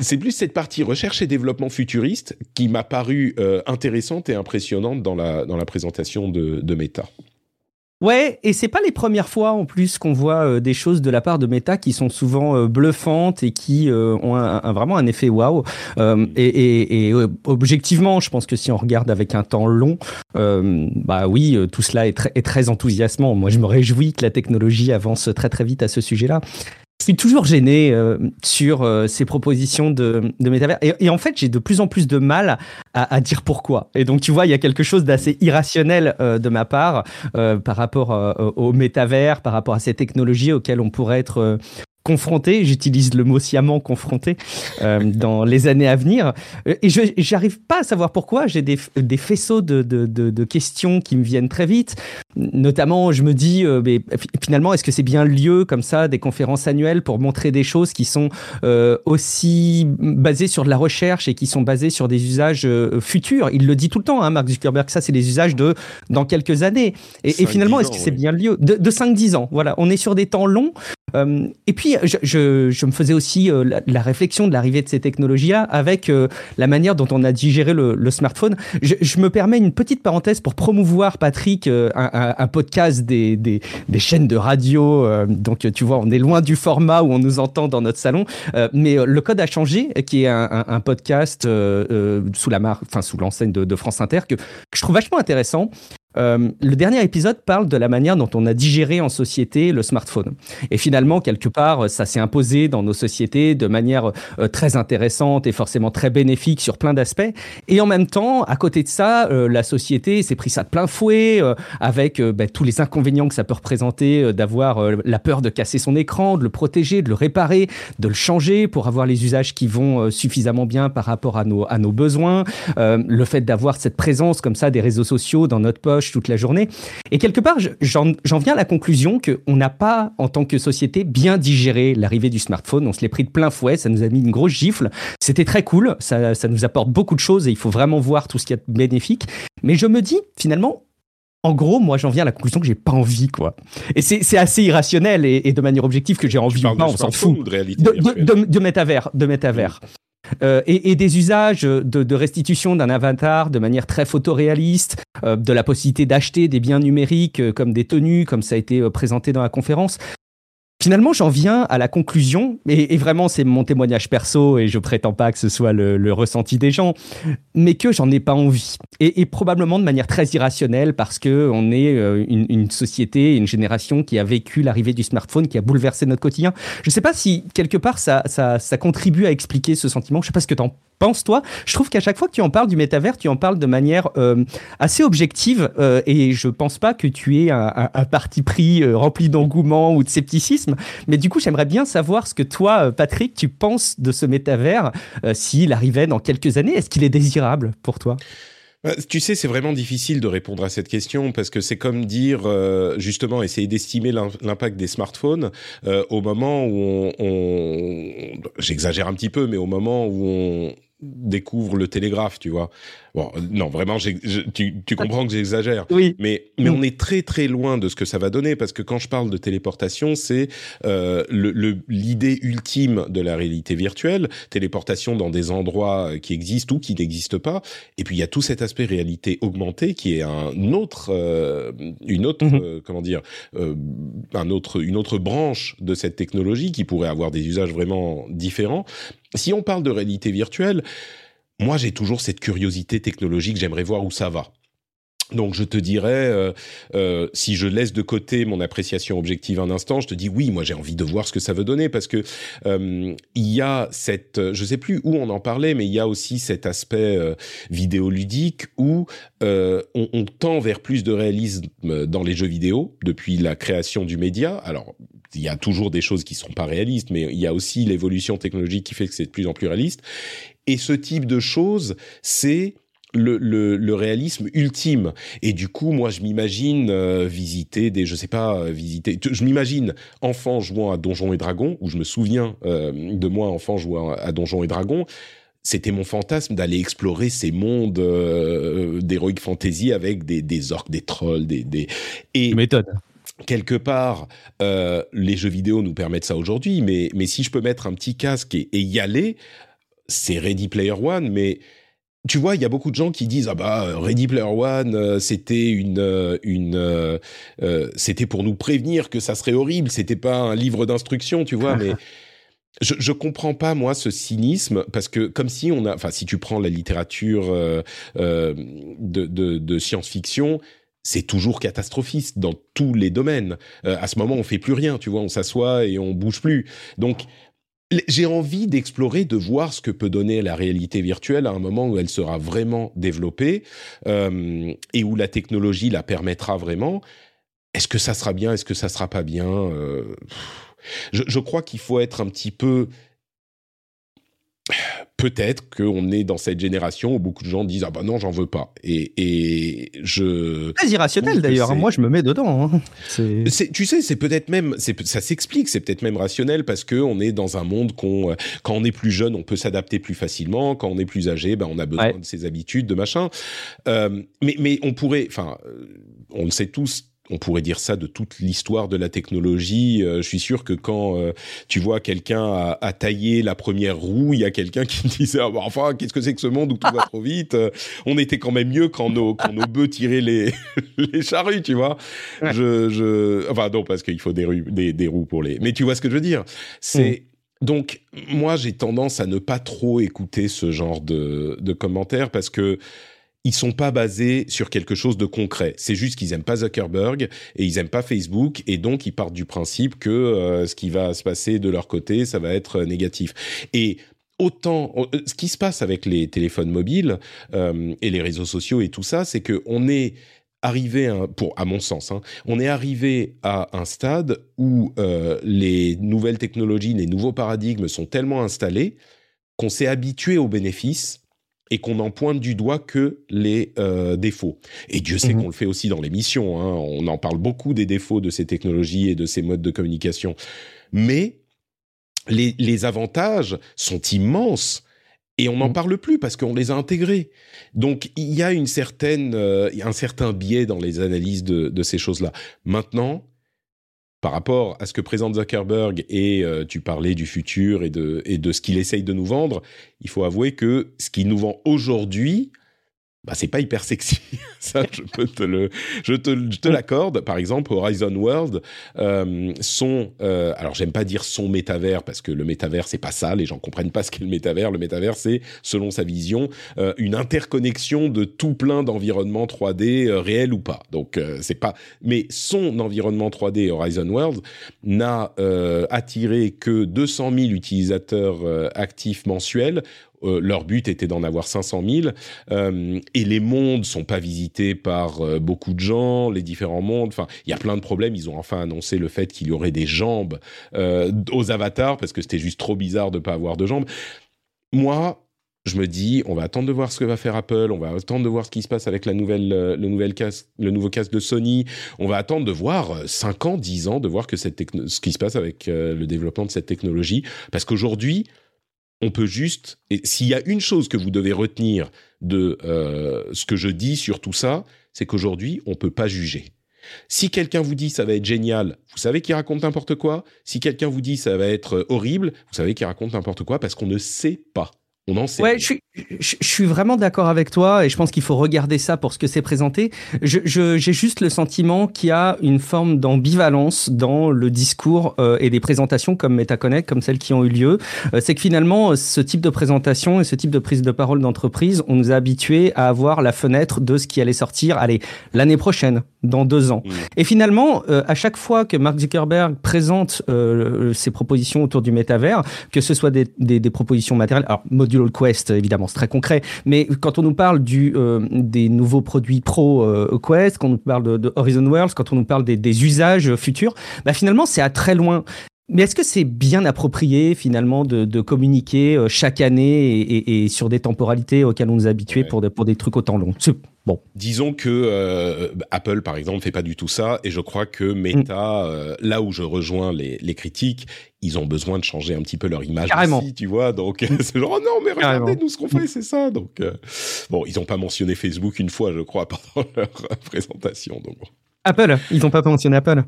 c'est plus cette partie recherche et développement futuriste qui m'a paru euh, intéressante et impressionnante dans la dans la présentation de, de Meta. Ouais, et c'est pas les premières fois en plus qu'on voit euh, des choses de la part de Meta qui sont souvent euh, bluffantes et qui euh, ont vraiment un effet waouh. Et, objectivement, je pense que si on regarde avec un temps long, bah oui, tout cela est très enthousiasmant. Moi, je me réjouis que la technologie avance très très vite à ce sujet-là. Je suis toujours gêné euh, sur euh, ces propositions de, de métavers. Et, et, en fait, j'ai de plus en plus de mal à, à, dire pourquoi. Et donc, tu vois, il y a quelque chose d'assez irrationnel euh, de ma part par rapport au métavers, par rapport à ces technologies auxquelles on pourrait être confronté, j'utilise le mot sciemment confronté, euh, dans les années à venir. Et je j'arrive pas à savoir pourquoi. J'ai des, des faisceaux de, de, de, de, questions qui me viennent très vite. Notamment, je me dis, euh, mais finalement, est-ce que c'est bien le lieu comme ça, des conférences annuelles pour montrer des choses qui sont euh, aussi basées sur de la recherche et qui sont basées sur des usages euh, futurs? Il le dit tout le temps, hein, Mark Zuckerberg, ça c'est les usages de dans quelques années. Et, et finalement, est-ce que c'est bien le lieu? De, de 5-10 ans, voilà. On est sur des temps longs. Euh, et puis, je, je, je, me faisais aussi euh, la, réflexion de l'arrivée de ces technologies-là avec euh, la manière dont on a digéré le, le smartphone. Je, je, me permets une petite parenthèse pour promouvoir, Patrick, un, un, un podcast des, des, des, chaînes de radio. donc, tu vois, on est loin du format où on nous entend dans notre salon. mais Le Code a changé, qui est un, un podcast sous la marque, enfin, sous l'enseigne de, de, France Inter, que, que je trouve vachement intéressant. Euh, le dernier épisode parle de la manière dont on a digéré en société le smartphone. Et finalement, quelque part, ça s'est imposé dans nos sociétés de manière euh, très intéressante et forcément très bénéfique sur plein d'aspects. Et en même temps, à côté de ça, euh, la société s'est pris ça de plein fouet euh, avec bah, tous les inconvénients que ça peut représenter euh, d'avoir euh, la peur de casser son écran, de le protéger, de le réparer, de le changer pour avoir les usages qui vont suffisamment bien par rapport à nos besoins. le fait d'avoir cette présence comme ça des réseaux sociaux dans notre poche toute la journée. Et quelque part, j'en viens à la conclusion qu'on n'a pas, en tant que société, bien digéré l'arrivée du smartphone. On se l'est pris de plein fouet, ça nous a mis une grosse gifle. C'était très cool, ça, ça nous apporte beaucoup de choses et il faut vraiment voir tout ce qu'il y a de bénéfique. Mais je me dis, finalement, en gros, moi, j'en viens à la conclusion que j'ai pas envie, quoi. Et c'est assez irrationnel et, de manière objective que j'ai envie. Non, on s'en fout. De, réalité de, de, de, métavers, de métavers. Euh, et, des usages de, restitution d'un avatar de manière très photoréaliste, euh, de la possibilité d'acheter des biens numériques euh, comme des tenues, comme ça a été présenté dans la conférence. Finalement, j'en viens à la conclusion, et, vraiment c'est mon témoignage perso, et je prétends pas que ce soit le, ressenti des gens, mais que j'en ai pas envie. Et, probablement de manière très irrationnelle, parce que on est euh, une, société, une génération qui a vécu l'arrivée du smartphone, qui a bouleversé notre quotidien. Je sais pas si quelque part ça, ça, ça contribue à expliquer ce sentiment. Je sais pas ce que tu en penses-toi Je trouve qu'à chaque fois que tu en parles du métavers, tu en parles de manière euh, assez objective euh, et je pense pas que tu aies un, parti pris euh, rempli d'engouement ou de scepticisme. Mais du coup, j'aimerais bien savoir ce que toi, Patrick, tu penses de ce métavers s'il arrivait dans quelques années. Est-ce qu'il est désirable pour toi? Tu sais, c'est vraiment difficile de répondre à cette question parce que c'est comme dire, justement, essayer d'estimer l'impact des smartphones au moment où on j'exagère un petit peu, mais au moment où on, découvre le télégraphe, tu vois. Bon, non, vraiment, tu, tu, comprends que j'exagère. Oui. Mais, mais on est très très loin de ce que ça va donner parce que quand je parle de téléportation, c'est euh, l'idée ultime de la réalité virtuelle, téléportation dans des endroits qui existent ou qui n'existent pas. Et puis il y a tout cet aspect réalité augmentée qui est un autre, euh, une autre, mhm. euh, comment dire, euh, un autre, une autre branche de cette technologie qui pourrait avoir des usages vraiment différents. Si on parle de réalité virtuelle, moi j'ai toujours cette curiosité technologique, j'aimerais voir où ça va. Donc je te dirais, euh, euh, si je laisse de côté mon appréciation objective un instant, je te dis oui, moi j'ai envie de voir ce que ça veut donner parce que euh, il y a cette, je sais plus où on en parlait, mais il y a aussi cet aspect vidéoludique où on, on, tend vers plus de réalisme dans les jeux vidéo depuis la création du média. Alors il y a toujours des choses qui sont pas réalistes, mais il y a aussi l'évolution technologique qui fait que c'est de plus en plus réaliste. Et ce type de choses, c'est le, réalisme ultime. Et du coup, moi, je m'imagine euh, visiter des, je sais pas, euh, visiter. Je m'imagine enfant jouant à Donjons et Dragons, où je me souviens euh, de moi enfant jouant à Donjons et Dragons. C'était mon fantasme d'aller explorer ces mondes d'heroic fantasy avec des, des orques, des trolls, des, des... et méthode quelque part, euh, les jeux vidéo nous permettent ça aujourd'hui, mais, mais si je peux mettre un petit casque et, y aller, c'est Ready Player One, mais tu vois, il y a beaucoup de gens qui disent ah bah Ready Player One, euh, c'était une euh, une c'était pour nous prévenir que ça serait horrible, c'était pas un livre d'instruction, tu vois, mais je, je comprends pas moi ce cynisme parce que comme si on a, enfin si tu prends la littérature de, de, de science-fiction, c'est toujours catastrophiste dans tous les domaines. Euh, à ce moment, on fait plus rien, tu vois, on s'assoit et on bouge plus. Donc, j'ai envie d'explorer, de voir ce que peut donner la réalité virtuelle à un moment où elle sera vraiment développée euh, et où la technologie la permettra vraiment. Est-ce que ça sera bien Est-ce que ça sera pas bien euh, je, je, crois qu'il faut être un petit peu peut-être qu'on est dans cette génération où beaucoup de gens disent ah bah non j'en veux pas et, et je très irrationnel d'ailleurs hein. moi je me mets dedans hein. tu sais c'est peut-être même ça s'explique c'est peut-être même rationnel parce que on est dans un monde qu'on euh, quand on est plus jeune on peut s'adapter plus facilement quand on est plus âgé ben on a besoin de ses habitudes de machin euh, mais mais on pourrait enfin euh, on le sait tous on pourrait dire ça de toute l'histoire de la technologie. Euh, je suis sûr que quand euh, tu vois quelqu'un a, taillé la première roue, il y a quelqu'un qui disait ah, bah, enfin qu'est-ce que c'est que ce monde où tout va trop vite? Euh, On était quand même mieux quand nos quand nos bœufs tiraient les les charrues, tu vois. Je, je enfin non parce qu'il faut des, des, des roues pour les. Mais tu vois ce que je veux dire? C'est mm. donc moi j'ai tendance à ne pas trop écouter ce genre de de commentaires parce que ils sont pas basés sur quelque chose de concret. C'est juste qu'ils aiment pas Zuckerberg et ils aiment pas Facebook et donc ils partent du principe que euh, ce qui va se passer de leur côté, ça va être négatif. Et autant euh, ce qui se passe avec les téléphones mobiles euh, et les réseaux sociaux et tout ça, c'est que on est arrivé, à, pour à mon sens, hein, on est arrivé à un stade où les nouvelles technologies, les nouveaux paradigmes sont tellement installés qu'on s'est habitué aux bénéfices et qu'on n'en pointe du doigt que les euh, défauts. Et Dieu sait mhm. qu'on le fait aussi dans l'émission. Hein. On en parle beaucoup des défauts de ces technologies et de ces modes de communication. Mais les, les avantages sont immenses. Et on n'en mhm. parle plus parce qu'on les a intégrés. Donc il y a une certaine, euh, un certain biais dans les analyses de, de ces choses-là. Maintenant, par rapport à ce que présente Zuckerberg et euh, tu parlais du futur et de, et de ce qu'il essaye de nous vendre, il faut avouer que ce qu'il nous vend aujourd'hui, bah c'est pas hyper sexy. Ça, je peux te le, je te, je te l'accorde. Par exemple, Horizon World, euh, son, euh, alors j'aime pas dire son métavers parce que le métavers c'est pas ça. Les gens comprennent pas ce qu'est le métavers. Le métavers c'est, selon sa vision, euh, une interconnexion de tout plein d'environnements 3D euh, réels ou pas. Donc euh, c'est pas, mais son environnement 3D Horizon World n'a attiré que 200 000 utilisateurs actifs mensuels euh, leur but était d'en avoir 500 000. Euh, et les mondes sont pas visités par euh, beaucoup de gens, les différents mondes. Enfin, il y a plein de problèmes. Ils ont enfin annoncé le fait qu'il y aurait des jambes aux avatars parce que c'était juste trop bizarre de pas avoir de jambes. Moi, je me dis, on va attendre de voir ce que va faire Apple, on va attendre de voir ce qui se passe avec la nouvelle, le, nouvel casque, le nouveau casque de Sony, on va attendre de voir 5 ans, 10 ans, de voir que cette ce qui se passe avec le développement de cette technologie. Parce qu'aujourd'hui, on peut juste, et s'il y a une chose que vous devez retenir de euh, ce que je dis sur tout ça, c'est qu'aujourd'hui, on peut pas juger. Si quelqu'un vous dit ça va être génial, vous savez qu'il raconte n'importe quoi. Si quelqu'un vous dit ça va être horrible, vous savez qu'il raconte n'importe quoi parce qu'on ne sait pas. On en sait. Ouais, je suis, je, suis vraiment d'accord avec toi et je pense qu'il faut regarder ça pour ce que c'est présenté. J'ai je, juste le sentiment qu'il y a une forme d'ambivalence dans le discours euh, et des présentations comme MetaConnect, comme celles qui ont eu lieu. Euh, c'est que finalement, ce type de présentation et ce type de prise de parole d'entreprise, on nous a habitués à avoir la fenêtre de ce qui allait sortir, allez, l'année prochaine, dans deux ans. Mmh. Et finalement, euh, à chaque fois que Mark Zuckerberg présente ses propositions autour du métavers, que ce soit des, des, des propositions matérielles, alors Modular Quest, évidemment, c'est très concret, mais quand on nous parle du, euh, des nouveaux produits pro euh, Quest, quand on nous parle de, Horizon Worlds, quand on nous parle des, des usages futurs, bah finalement, c'est à très loin. Mais est-ce que c'est bien approprié finalement de, de communiquer euh, chaque année et, et, sur des temporalités auxquelles on nous pour, de, pour des trucs autant longs? Bon. Disons que euh, Apple, par exemple, fait pas du tout ça, et je crois que Meta, mm. euh, là où je rejoins les, les, critiques, ils ont besoin de changer un petit peu leur image Carrément. aussi, tu vois. Donc c'est genre oh non, mais regardez nous ce qu'on fait, c'est ça. Donc euh, bon, ils ont pas mentionné Facebook une fois, je crois, pendant leur présentation. Donc Apple, ils ont pas mentionné Apple.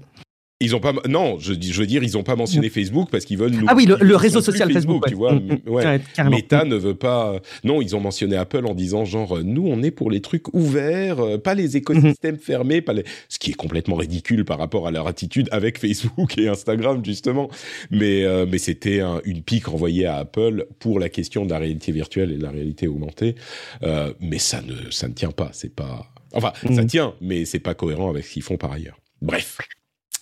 Ils ont pas non, je, je veux dire ils ont pas mentionné Facebook parce qu'ils veulent nous Ah oui, le, réseau social Facebook, tu vois. Mm, mm, ouais. Meta ne veut pas Non, ils ont mentionné Apple en disant genre nous on est pour les trucs ouverts, euh, pas les écosystèmes mm-hmm. fermés, pas les... ce qui est complètement ridicule par rapport à leur attitude avec Facebook et Instagram justement. Mais euh, mais c'était une pique envoyée à Apple pour la question de la réalité virtuelle et de la réalité augmentée. Euh, mais ça ne ça ne tient pas, c'est pas Enfin, ça mm. tient, mais c'est pas cohérent avec ce qu'ils font par ailleurs. Bref.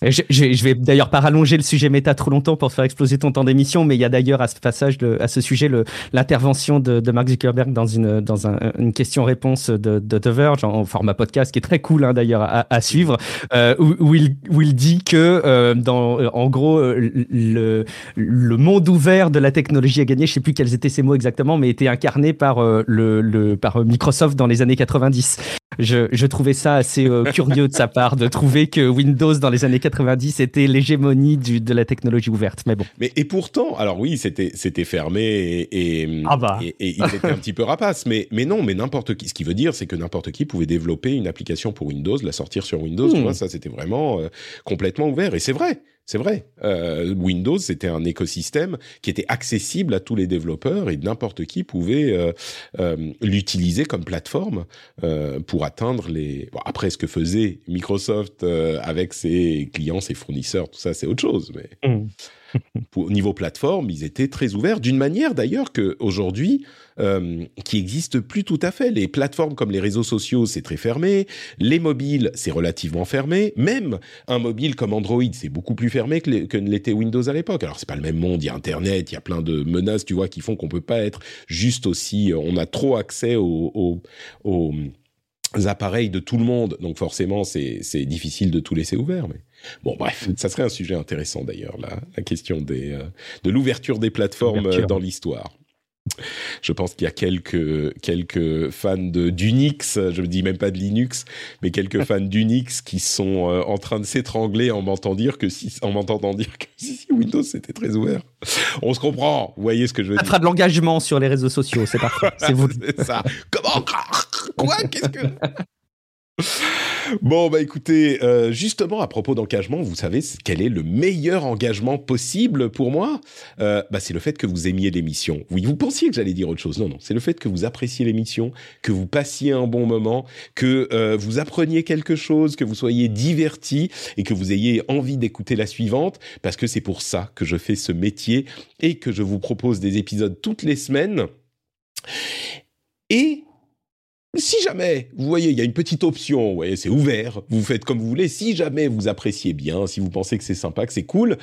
Je, vais d'ailleurs pas rallonger le sujet méta trop longtemps pour faire exploser ton temps d'émission, mais il y a d'ailleurs à ce passage, à ce sujet, l'intervention de, Mark Zuckerberg dans une, dans un, une question-réponse de, The Verge en, format podcast, qui est très cool hein, d'ailleurs à, suivre, euh, où, il, où il dit que, euh, dans, en gros, le, le monde ouvert de la technologie a gagné, je sais plus quels étaient ces mots exactement, mais était incarné par, euh, le, par Microsoft dans les années 90. Je, je trouvais ça assez euh, curieux de sa part de trouver que Windows dans les années 90 était l'hégémonie de la technologie ouverte. Mais bon. Mais et pourtant, alors oui, c'était c'était fermé et et, ah bah. et, et, il était un petit peu rapace. Mais mais non, mais n'importe qui. Ce qui veut dire, c'est que n'importe qui pouvait développer une application pour Windows, la sortir sur Windows. Tu hmm. vois, ça c'était vraiment euh, complètement ouvert. Et c'est vrai. C'est vrai. Euh, Windows, c'était un écosystème qui était accessible à tous les développeurs et n'importe qui pouvait euh, euh, l'utiliser comme plateforme pour atteindre les. Après, ce que faisait Microsoft avec ses clients, ses fournisseurs, tout ça, c'est autre chose. Mais mmh. au niveau plateforme, ils étaient très ouverts, d'une manière d'ailleurs que aujourd'hui, euh, qui existe plus tout à fait. Les plateformes comme les réseaux sociaux, c'est très fermé. Les mobiles, c'est relativement fermé. Même un mobile comme Android, c'est beaucoup plus fermé que, que l'était Windows à l'époque. Alors c'est pas le même monde. Il y a Internet, il y a plein de menaces, tu vois, qui font qu'on peut pas être juste aussi. On a trop accès aux, appareils de tout le monde. Donc forcément, c'est difficile de tout laisser ouvert. Mais bon, bref, ça serait un sujet intéressant d'ailleurs, la, la question des, euh, de l'ouverture des plateformes dans l'histoire. Je pense qu'il y a quelques quelques fans d'Unix, je ne dis même pas de Linux, mais quelques fans d'Unix qui sont euh, en train de s'étrangler en m'entendant dire que si en m'entendant dire que si, Windows c'était très ouvert. On se comprend, vous voyez ce que je veux ça dire. fera de l'engagement sur les réseaux sociaux, c'est parfait. C'est vous. ça. Comment Quoi? Qu'est-ce que Bon, bah écoutez, euh, justement à propos d'engagement, vous savez quel est le meilleur engagement possible pour moi? Euh, bah, C'est le fait que vous aimiez l'émission. Oui, vous pensiez que j'allais dire autre chose. Non, non, c'est le fait que vous appréciez l'émission, que vous passiez un bon moment, que euh, vous appreniez quelque chose, que vous soyez diverti et que vous ayez envie d'écouter la suivante, parce que c'est pour ça que je fais ce métier et que je vous propose des épisodes toutes les semaines. Et si jamais, vous voyez, il y a une petite option, vous voyez, c'est ouvert, vous faites comme vous voulez. Si jamais vous appréciez bien, si vous pensez que c'est sympa, que c'est cool,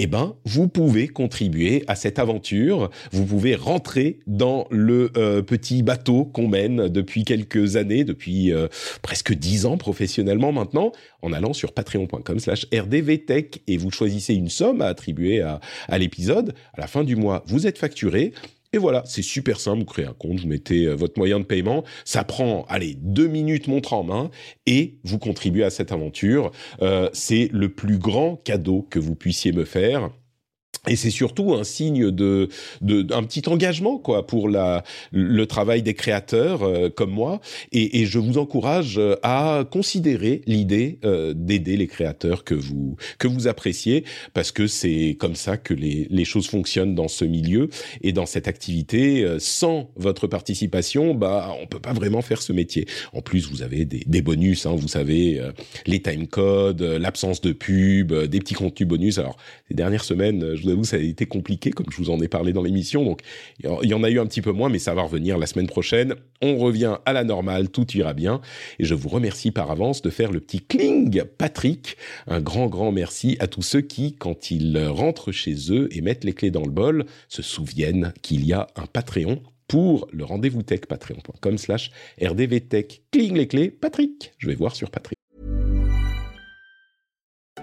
eh ben, vous pouvez contribuer à cette aventure. Vous pouvez rentrer dans le euh, petit bateau qu'on mène depuis quelques années, depuis euh, presque dix ans professionnellement maintenant, en allant sur patreon.com/slash rdvtech et vous choisissez une somme à attribuer à l'épisode. À la fin du mois, vous êtes facturé. Et voilà, c'est super simple, vous créez un compte, vous mettez euh, votre moyen de paiement, ça prend, allez, deux minutes montre en main, et vous contribuez à cette aventure. Euh, c'est le plus grand cadeau que vous puissiez me faire. Et c'est surtout un signe de, de un petit engagement quoi pour la le travail des créateurs euh, comme moi. Et, et, je vous encourage euh, à considérer l'idée euh, d'aider les créateurs que vous que vous appréciez parce que c'est comme ça que les les choses fonctionnent dans ce milieu. Et dans cette activité euh, sans votre participation bah on peut pas vraiment faire ce métier. En plus vous avez des, des bonus hein, vous savez euh, les time codes l'absence de pub des petits contenus bonus. Alors les dernières semaines je vous avoue ça a été compliqué comme je vous en ai parlé dans l'émission donc il y en a eu un petit peu moins mais ça va revenir la semaine prochaine on revient à la normale tout ira bien et je vous remercie par avance de faire le petit cling Patrick un grand grand merci à tous ceux qui quand ils rentrent chez eux et mettent les clés dans le bol se souviennent qu'il y a un Patreon pour le rendez-vous tech patreon.com slash rdvtech. Cling les clés, Patrick. Je vais voir sur Patrick.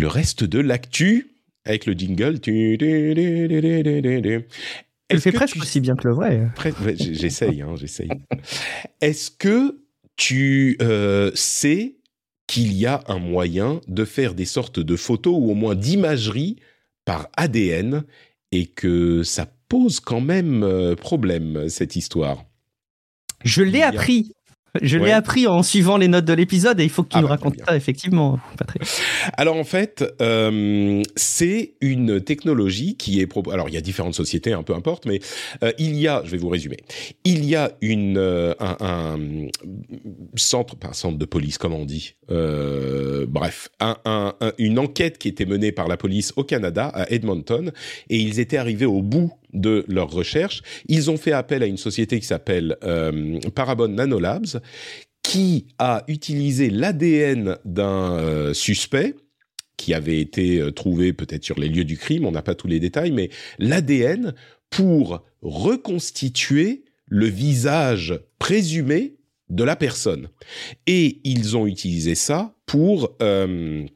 Le reste de l'actu, avec le jingle. Elle fait que presque tu- aussi bien que le vrai. J'essaye, hein, j'essaye. Est-ce que tu euh, sais qu'il y a un moyen de faire des sortes de photos ou au moins d'imagerie par ADN et que ça pose quand même euh, problème cette histoire? Je l'ai appris. Je Ouais. l'ai appris en suivant les notes de l'épisode et il faut que tu Ah nous bah, racontes ça, effectivement, Patrick. Alors en fait, euh, c'est une technologie qui est pro- alors il y a différentes sociétés, un peu importe, mais euh, il y a, je vais vous résumer, il y a une euh, un, un centre, pas un centre de police, comment on dit, bref, un, un- un- une enquête qui était menée par la police au Canada à Edmonton et ils étaient arrivés au bout de leurs recherches. Ils ont fait appel à une société qui s'appelle euh, Parabon Nanolabs qui a utilisé l'ADN d'un euh, suspect qui avait été euh, trouvé peut-être sur les lieux du crime, on n'a pas tous les détails, mais l'ADN pour reconstituer le visage présumé de la personne. Et ils ont utilisé ça pour euh,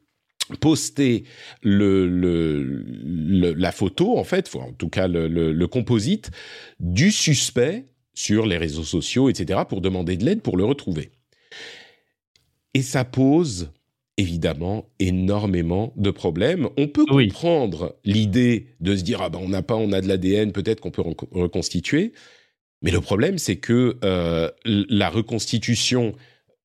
poster le, le- le- la photo, en fait, en tout cas le, le- le composite, du suspect sur les réseaux sociaux, etc., pour demander de l'aide pour le retrouver. Et ça pose évidemment énormément de problèmes. On peut comprendre l'idée de se dire ah ben on n'a pas, on a de l'ADN, peut-être qu'on peut reconstituer. Mais le problème, c'est que euh, la reconstitution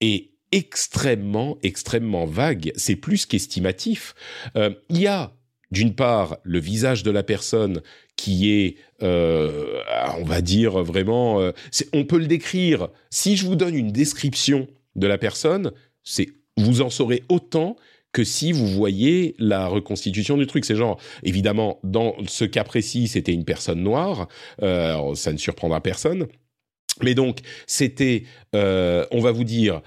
est extrêmement, extrêmement vague. C'est plus qu'estimatif. Euh, il y a d'une part le visage de la personne qui est, euh, on va dire vraiment, euh, on peut le décrire. Si je vous donne une description de la personne, c'est vous en saurez autant que si vous voyez la reconstitution du truc. C'est genre, évidemment, dans ce cas précis, c'était une personne noire, ça ne surprendra personne. Mais donc, c'était, on va vous dire,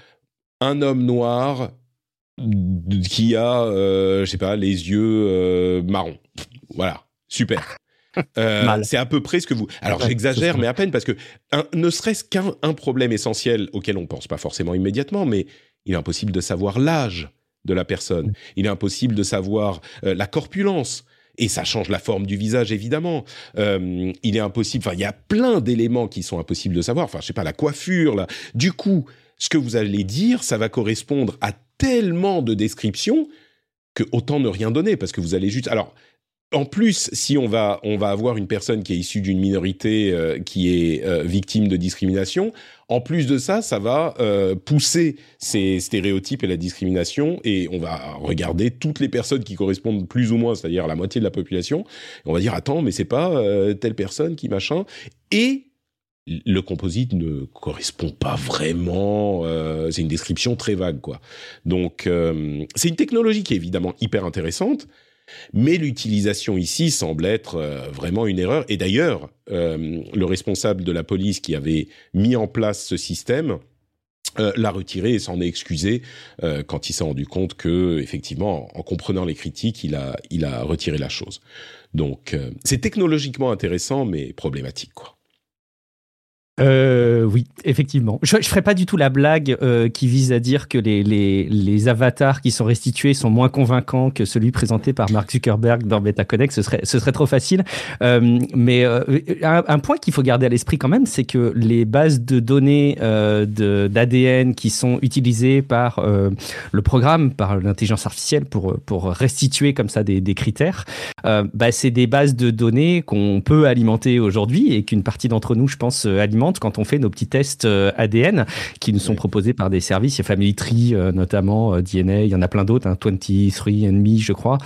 un homme noir qui a, euh, je sais pas, les yeux euh, marrons. Voilà, super. Euh, c'est à peu près ce que vous. Alors j'exagère, mais à peine parce que ne serait-ce qu'un problème essentiel auquel on pense pas forcément immédiatement, mais il est impossible de savoir l'âge de la personne. Mm. Il est impossible de savoir euh, la corpulence. Et ça change la forme du visage, évidemment. Euh, il est impossible. Enfin, il y a plein d'éléments qui sont impossibles de savoir. Enfin, je sais pas, la coiffure, là. Du coup, ce que vous allez dire, ça va correspondre à tellement de descriptions que autant ne rien donner parce que vous allez juste. Alors, en plus, si on va, on va avoir une personne qui est issue d'une minorité euh, qui est euh, victime de discrimination, en plus de ça, ça va euh, pousser ces stéréotypes et la discrimination, et on va regarder toutes les personnes qui correspondent plus ou moins, c'est-à-dire la moitié de la population, et on va dire attends, mais c'est pas telle personne qui machin, et le composite ne correspond pas vraiment. c'est une description très vague, quoi. Donc, c'est une technologie qui est évidemment hyper intéressante, mais l'utilisation ici semble être euh, vraiment une erreur. Et d'ailleurs, euh, le responsable de la police qui avait mis en place ce système euh, l'a retiré et s'en est excusé quand il s'est rendu compte que, effectivement, en, comprenant les critiques, il a, il a retiré la chose. Donc, c'est technologiquement intéressant, mais problématique, quoi. Euh, oui, effectivement. Je, je ferai pas du tout la blague euh, qui vise à dire que les, les, les, avatars qui sont restitués sont moins convaincants que celui présenté par Mark Zuckerberg dans BetaConnect. Ce serait, ce serait trop facile. Euh, mais un, point qu'il faut garder à l'esprit quand même, c'est que les bases de données d'ADN qui sont utilisées par le programme, par l'intelligence artificielle pour, pour restituer comme ça des, des critères, bah, c'est des bases de données qu'on peut alimenter aujourd'hui et qu'une partie d'entre nous, je pense, alimente quand on fait nos petits tests euh, ADN qui nous sont proposés par des services. Il y a Family Tree euh, notamment, euh, DNA, il y en a plein d'autres, hein, 23andMe je crois.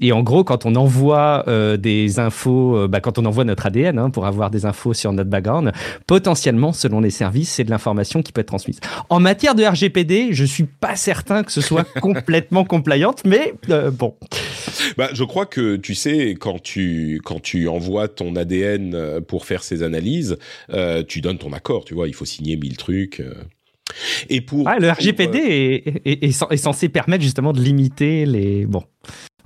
et en gros, quand on envoie des infos, bah, quand on envoie notre ADN hein, pour avoir des infos sur notre background, potentiellement, selon les services, c'est de l'information qui peut être transmise. En matière de RGPD, je suis pas certain que ce soit complètement compliant, mais bon. Bah, je crois que tu sais quand tu quand tu envoies ton ADN pour faire ces analyses, euh, tu donnes ton accord, tu vois, il faut signer mille trucs. Euh. Et pour le RGPD euh, est, censé permettre justement de limiter les bon.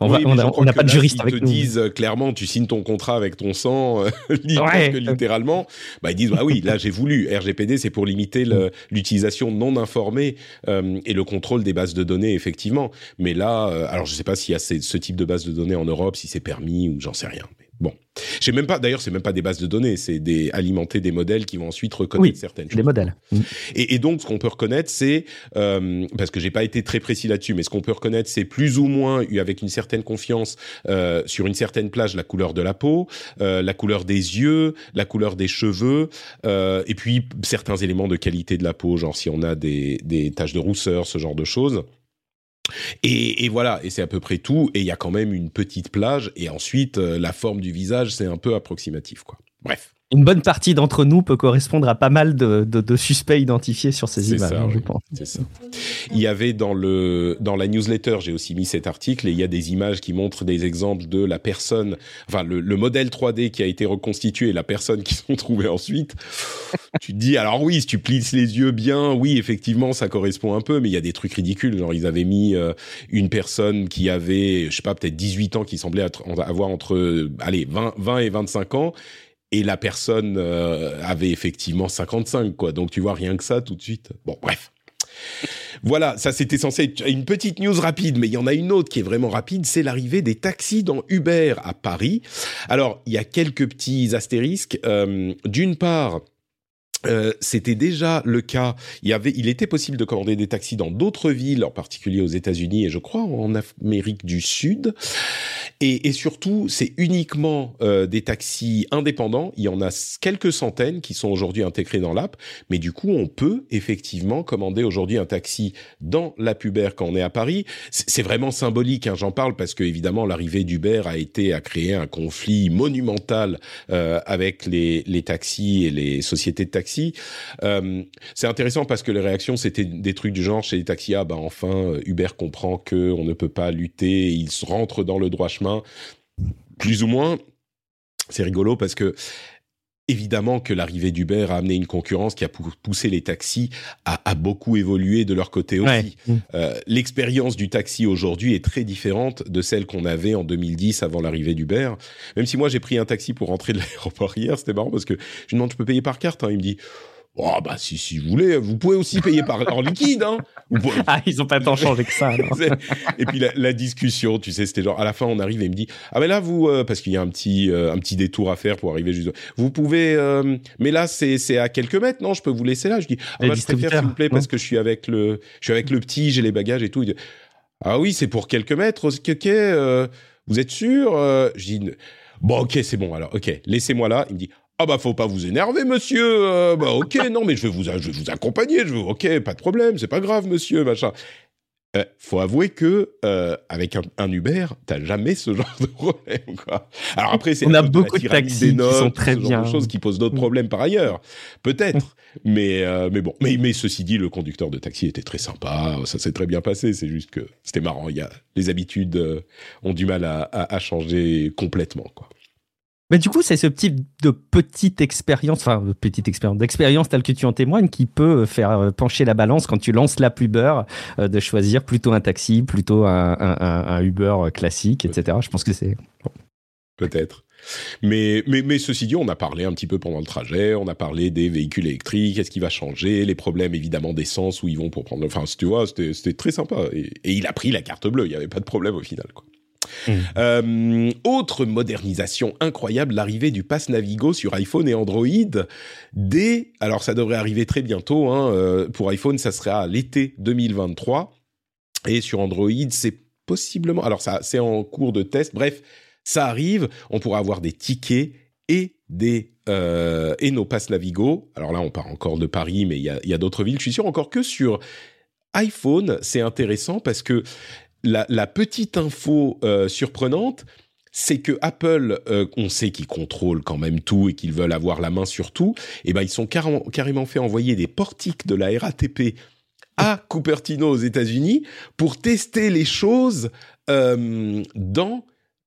On n'a pas de juriste avec nous. Ils te disent clairement, tu signes ton contrat avec ton sang, littéralement. Bah, ils disent, bah oui, là j'ai voulu. RGPD, c'est pour limiter mm. l'utilisation non informée et le contrôle des bases de données, effectivement. Mais là, alors je ne sais pas s'il y a ce type de base de données en Europe, si c'est permis ou j'en sais rien. Bon, j'ai même pas. D'ailleurs, c'est même pas des bases de données, c'est des alimenter des modèles qui vont ensuite reconnaître certaines choses. Des modèles. Mm. Et, donc, ce qu'on peut reconnaître, c'est euh, parce que j'ai pas été très précis là-dessus, mais ce qu'on peut reconnaître, c'est plus ou moins avec une certaine confiance euh, sur une certaine plage la couleur de la peau, euh, la couleur des yeux, la couleur des cheveux, et puis certains éléments de qualité de la peau, genre si on a des des taches de rousseur, ce genre de choses. Et, voilà, et c'est à peu près tout. Et il y a quand même une petite plage. Et ensuite, euh, la forme du visage, c'est un peu approximatif, quoi. Bref une bonne partie d'entre nous peut correspondre à pas mal de, de, de suspects identifiés sur ces images, hein, je pense. C'est ça. Il y avait dans le dans la newsletter, j'ai aussi mis cet article et il y a des images qui montrent des exemples de la personne, enfin le, le modèle 3D qui a été reconstitué et la personne qui sont trouvées ensuite. tu te dis alors oui, si tu plisses les yeux bien, oui effectivement ça correspond un peu, mais il y a des trucs ridicules. Genre ils avaient mis euh, une personne qui avait, je sais pas, peut-être 18 ans, qui semblait avoir entre allez 20, 20 et 25 ans et la personne euh, avait effectivement 55 quoi. Donc tu vois rien que ça tout de suite. Bon bref. Voilà, ça c'était censé être une petite news rapide, mais il y en a une autre qui est vraiment rapide, c'est l'arrivée des taxis dans Uber à Paris. Alors, il y a quelques petits astérisques. Euh, d'une part, euh, c'était déjà le cas. Il y avait, il était possible de commander des taxis dans d'autres villes, en particulier aux États-Unis et je crois en Amérique du Sud. Et, et surtout, c'est uniquement euh, des taxis indépendants. Il y en a quelques centaines qui sont aujourd'hui intégrés dans l'app, mais du coup, on peut effectivement commander aujourd'hui un taxi dans l'app Uber quand on est à Paris. C'est vraiment symbolique. Hein, J'en parle parce que évidemment, l'arrivée d'Uber a été à créer un conflit monumental euh, avec les, les taxis et les sociétés de taxis euh, c'est intéressant parce que les réactions, c'était des trucs du genre chez les taxis, ah bah enfin, euh, Uber comprend que on ne peut pas lutter, il rentre dans le droit chemin, plus ou moins. C'est rigolo parce que évidemment que l'arrivée d'Uber a amené une concurrence qui a poussé les taxis à, beaucoup évoluer de leur côté aussi. Mm. Euh, l'expérience du taxi aujourd'hui est très différente de celle qu'on avait en 2010 avant l'arrivée d'Uber. Même si moi j'ai pris un taxi pour rentrer de l'aéroport hier, c'était marrant parce que je lui demande tu peux payer par carte. Hein? Il me dit Oh bah si si vous voulez, vous pouvez aussi payer par en liquide. Hein. Ah ils ont pas tant changé que ça. et puis la, la, discussion, tu sais, c'était genre à la fin on arrive et il me dit ah mais là vous euh, parce qu'il y a un petit euh, un petit détour à faire pour arriver juste. Vous pouvez euh, mais là c'est c'est à quelques mètres non je peux vous laisser là. Je dis ah bah, je préfère s'il vous plaît parce que je suis avec le je suis avec le petit j'ai les bagages et tout. Dit, ah oui c'est pour quelques mètres ok, ok vous êtes sûr Je dis bon ok c'est bon alors ok laissez-moi là. Il me dit ah bah faut pas vous énerver monsieur. Euh, bah ok non mais je vais vous je vais vous accompagner. Je veux ok pas de problème c'est pas grave monsieur machin. Euh, faut avouer que euh, avec un, un Uber, t'as jamais ce genre de problème. Quoi. Alors après, c'est on a beaucoup de taxis qui sont très ce bien, genre de choses qui posent d'autres mm. problèmes par ailleurs, peut-être. mais euh, mais bon, mais mais ceci dit, le conducteur de taxi était très sympa, ça s'est très bien passé. C'est juste que c'était marrant. Il y a les habitudes ont du mal à, à, à changer complètement, quoi. Mais du coup, c'est ce type de petite expérience, enfin, petite expérience, d'expérience telle que tu en témoignes, qui peut faire euh, pencher la balance quand tu lances l'app Uber, euh, de choisir plutôt un taxi, plutôt un, Uber classique, etc. Je pense que c'est. Peut-être. Mais, mais, mais ceci dit, on a parlé un petit peu pendant le trajet, on a parlé des véhicules électriques, qu'est-ce qui va changer, les problèmes évidemment d'essence, où ils vont pour prendre... Enfin, tu vois, c'était très sympa. Et, et, il a pris la carte bleue, il n'y avait pas de problème au final. Quoi. Euh, autre modernisation incroyable, l'arrivée du Pass Navigo sur iPhone et Android dès, alors ça devrait arriver très bientôt, hein, euh, pour iPhone ça sera l'été 2023 et sur Android c'est possiblement, alors ça c'est en cours de test, bref, ça arrive, on pourra avoir des tickets et des euh, et nos Pass Navigo. Alors là on part encore de Paris mais il y a d'autres villes, je suis sûr encore que sur iPhone, c'est intéressant parce que la, petite info euh, surprenante, c'est que Apple, euh, on sait qu'ils contrôlent quand même tout et qu'ils veulent avoir la main sur tout. Et eh ben ils sont carrément, carrément fait envoyer des portiques de la RATP à Cupertino aux États-Unis pour tester les choses euh, dans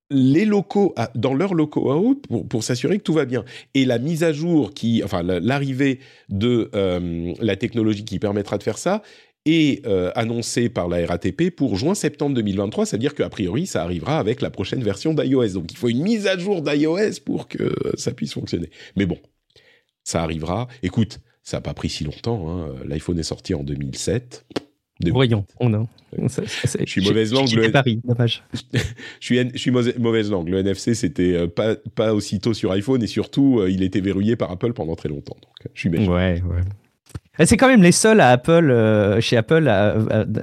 les locaux, dans leurs locaux à pour, pour s'assurer que tout va bien. Et la mise à jour qui, enfin l'arrivée de la technologie qui permettra de faire ça est euh, annoncé par la RATP pour juin-septembre 2023. C'est-à-dire qu'a priori, ça arrivera avec la prochaine version d'iOS. Donc il faut une mise à jour d'iOS pour que ça puisse fonctionner. Mais bon, ça arrivera. Écoute, ça n'a pas pris si longtemps. Hein. L'iPhone est sorti en 2007. Voyons, on a. je suis mauvaise langue. Le... Paris, je suis, je suis mauvaise langue. Le NFC, c'était euh, pas, pas aussitôt sur iPhone et surtout, euh, il était verrouillé par Apple pendant très longtemps. Donc, je suis méchant. Ouais, ouais. C'est quand même les seuls à Apple, euh, chez Apple, à,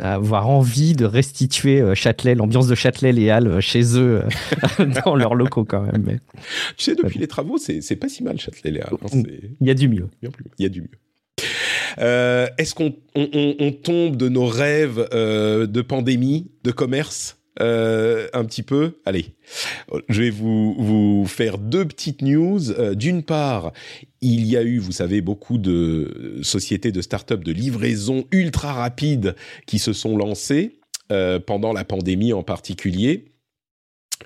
avoir envie de restituer euh, Châtelet, l'ambiance de Châtelet Léal euh, chez eux, dans leurs locaux quand même. Mais... Tu sais, depuis les travaux, c'est pas si mal Châtelet Léal. Hein, il y a du mieux. Il y a du mieux. Est-ce qu'on on, on, tombe de nos rêves de pandémie, de commerce euh, un petit peu? Allez, je vais vous, vous faire deux petites news. Euh, D'une part, il y a eu, vous savez, beaucoup de sociétés de start-up de livraison ultra rapide qui se sont lancées euh, pendant la pandémie en particulier.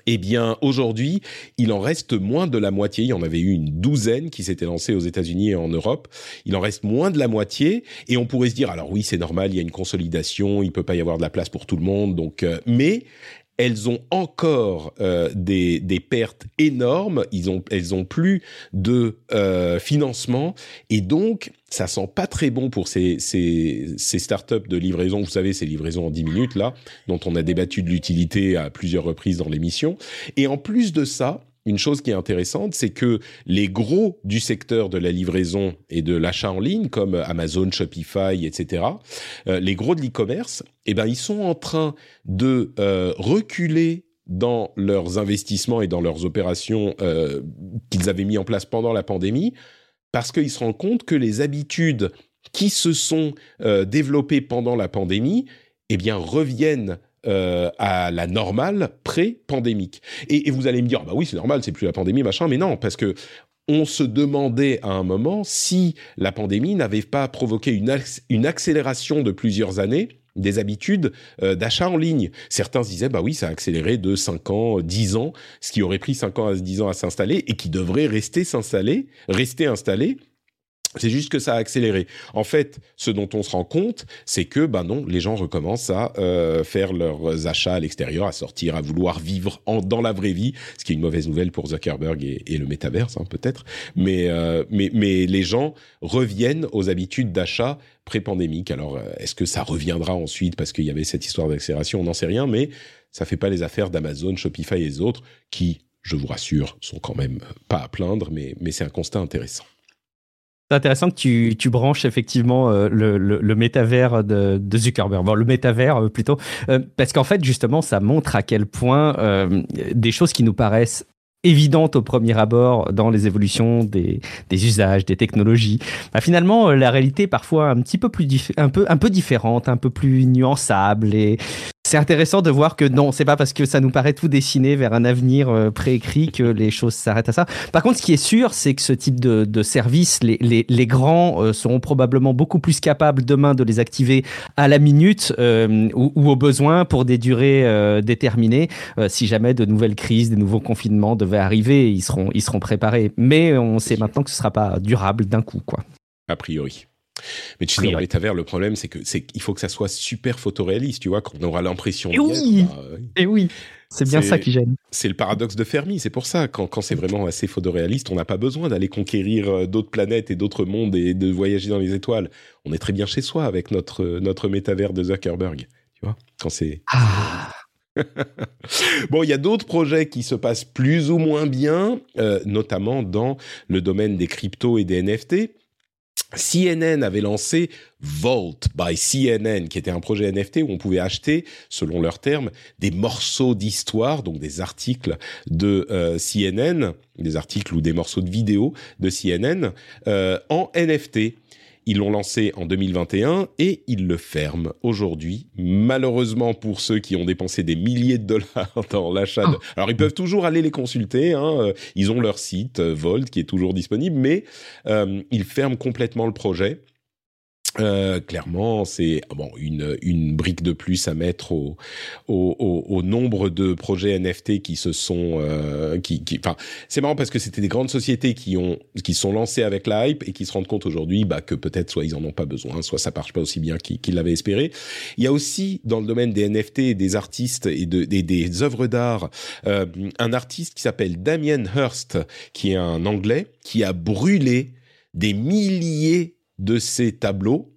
Eh bien, aujourd'hui, il en reste moins de la moitié. Il y en avait eu une douzaine qui s'étaient lancées aux États-Unis et en Europe. Il en reste moins de la moitié. Et on pourrait se dire, alors oui, c'est normal, il y a une consolidation, il peut pas y avoir de la place pour tout le monde. Donc, euh, mais elles ont encore euh, des, pertes énormes. Ils ont, elles ont plus de euh, financement et donc ça sent pas très bon pour ces, ces, ces startups de livraison. Vous savez, ces livraisons en 10 minutes là, dont on a débattu de l'utilité à plusieurs reprises dans l'émission. Et en plus de ça, une chose qui est intéressante, c'est que les gros du secteur de la livraison et de l'achat en ligne, comme Amazon, Shopify, etc., euh, les gros de l'e-commerce, eh ben, ils sont en train de euh, reculer dans leurs investissements et dans leurs opérations euh, qu'ils avaient mis en place pendant la pandémie, parce qu'ils se rendent compte que les habitudes qui se sont développées pendant la pandémie, eh bien, reviennent euh, à la normale pré-pandémique. Et, vous allez me dire, bah oui, c'est normal, c'est plus la pandémie, machin, mais non, parce que on se demandait à un moment si la pandémie n'avait pas provoqué une, une accélération de plusieurs années des habitudes euh, d'achat en ligne. Certains disaient, bah oui, ça a accéléré de 5 ans, 10 ans, ce qui aurait pris 5 ans à 10 ans à s'installer et qui devrait rester s'installer, rester installé c'est juste que ça a accéléré. En fait, ce dont on se rend compte, c'est que, ben non, les gens recommencent à euh, faire leurs achats à l'extérieur, à sortir, à vouloir vivre en, dans la vraie vie, ce qui est une mauvaise nouvelle pour Zuckerberg et, et le métaverse, hein, peut-être. Mais, euh, mais, mais les gens reviennent aux habitudes d'achat pré-pandémique. Alors, euh, est-ce que ça reviendra ensuite parce qu'il y avait cette histoire d'accélération? On n'en sait rien, mais ça fait pas les affaires d'Amazon, Shopify et les autres qui, je vous rassure, sont quand même pas à plaindre, mais, mais c'est un constat intéressant. C'est intéressant que tu, tu branches effectivement euh, le, le, métavers de, de Zuckerberg, bon, le métavers euh, plutôt, euh, parce qu'en fait justement ça montre à quel point des choses qui nous paraissent évidentes au premier abord dans les évolutions des, des usages, des technologies. Bah, finalement, la réalité est parfois un petit peu plus un peu un peu différente, un peu plus nuançable et c'est intéressant de voir que non, c'est pas parce que ça nous paraît tout dessiné vers un avenir euh, préécrit que les choses s'arrêtent à ça. Par contre, ce qui est sûr, c'est que ce type de, de service, les, les, les grands euh, seront probablement beaucoup plus capables demain de les activer à la minute euh, ou, ou, au besoin pour des durées déterminées. Si jamais de nouvelles crises, des nouveaux confinements devaient arriver, ils seront, ils seront préparés. Mais on sait maintenant que ce sera pas durable d'un coup, quoi. A priori. Mais tu sais, dans métavers, le problème, c'est que c'est qu'il faut que ça soit super photoréaliste, tu vois, qu'on aura l'impression. Et oui, bah, et oui. C'est bien ça qui gêne. C'est le paradoxe de Fermi. C'est pour ça, quand, quand c'est vraiment assez photoréaliste, on n'a pas besoin d'aller conquérir euh, d'autres planètes et d'autres mondes et de voyager dans les étoiles. On est très bien chez soi avec notre, notre métavers de Zuckerberg. Tu vois, quand c'est. Ah. bon, il y a d'autres projets qui se passent plus ou moins bien, euh, notamment dans le domaine des cryptos et des NFT. CNN avait lancé Vault by CNN, qui était un projet NFT où on pouvait acheter, selon leurs termes, des morceaux d'histoire, donc des articles de euh, CNN, des articles ou des morceaux de vidéos de CNN euh, en NFT. Ils l'ont lancé en 2021 et ils le ferment aujourd'hui. Malheureusement pour ceux qui ont dépensé des milliers de dollars dans l'achat. De... Alors ils peuvent toujours aller les consulter. Hein. Ils ont leur site Volt qui est toujours disponible, mais euh, ils ferment complètement le projet. Euh, clairement, c'est bon une une brique de plus à mettre au au, au, au nombre de projets NFT qui se sont euh, qui qui enfin c'est marrant parce que c'était des grandes sociétés qui ont qui sont lancées avec la hype et qui se rendent compte aujourd'hui bah que peut-être soit ils en ont pas besoin, soit ça marche pas aussi bien qu'ils l'avaient espéré. Il y a aussi dans le domaine des NFT des artistes et de des, des œuvres d'art euh, un artiste qui s'appelle Damien Hirst qui est un anglais qui a brûlé des milliers de ces tableaux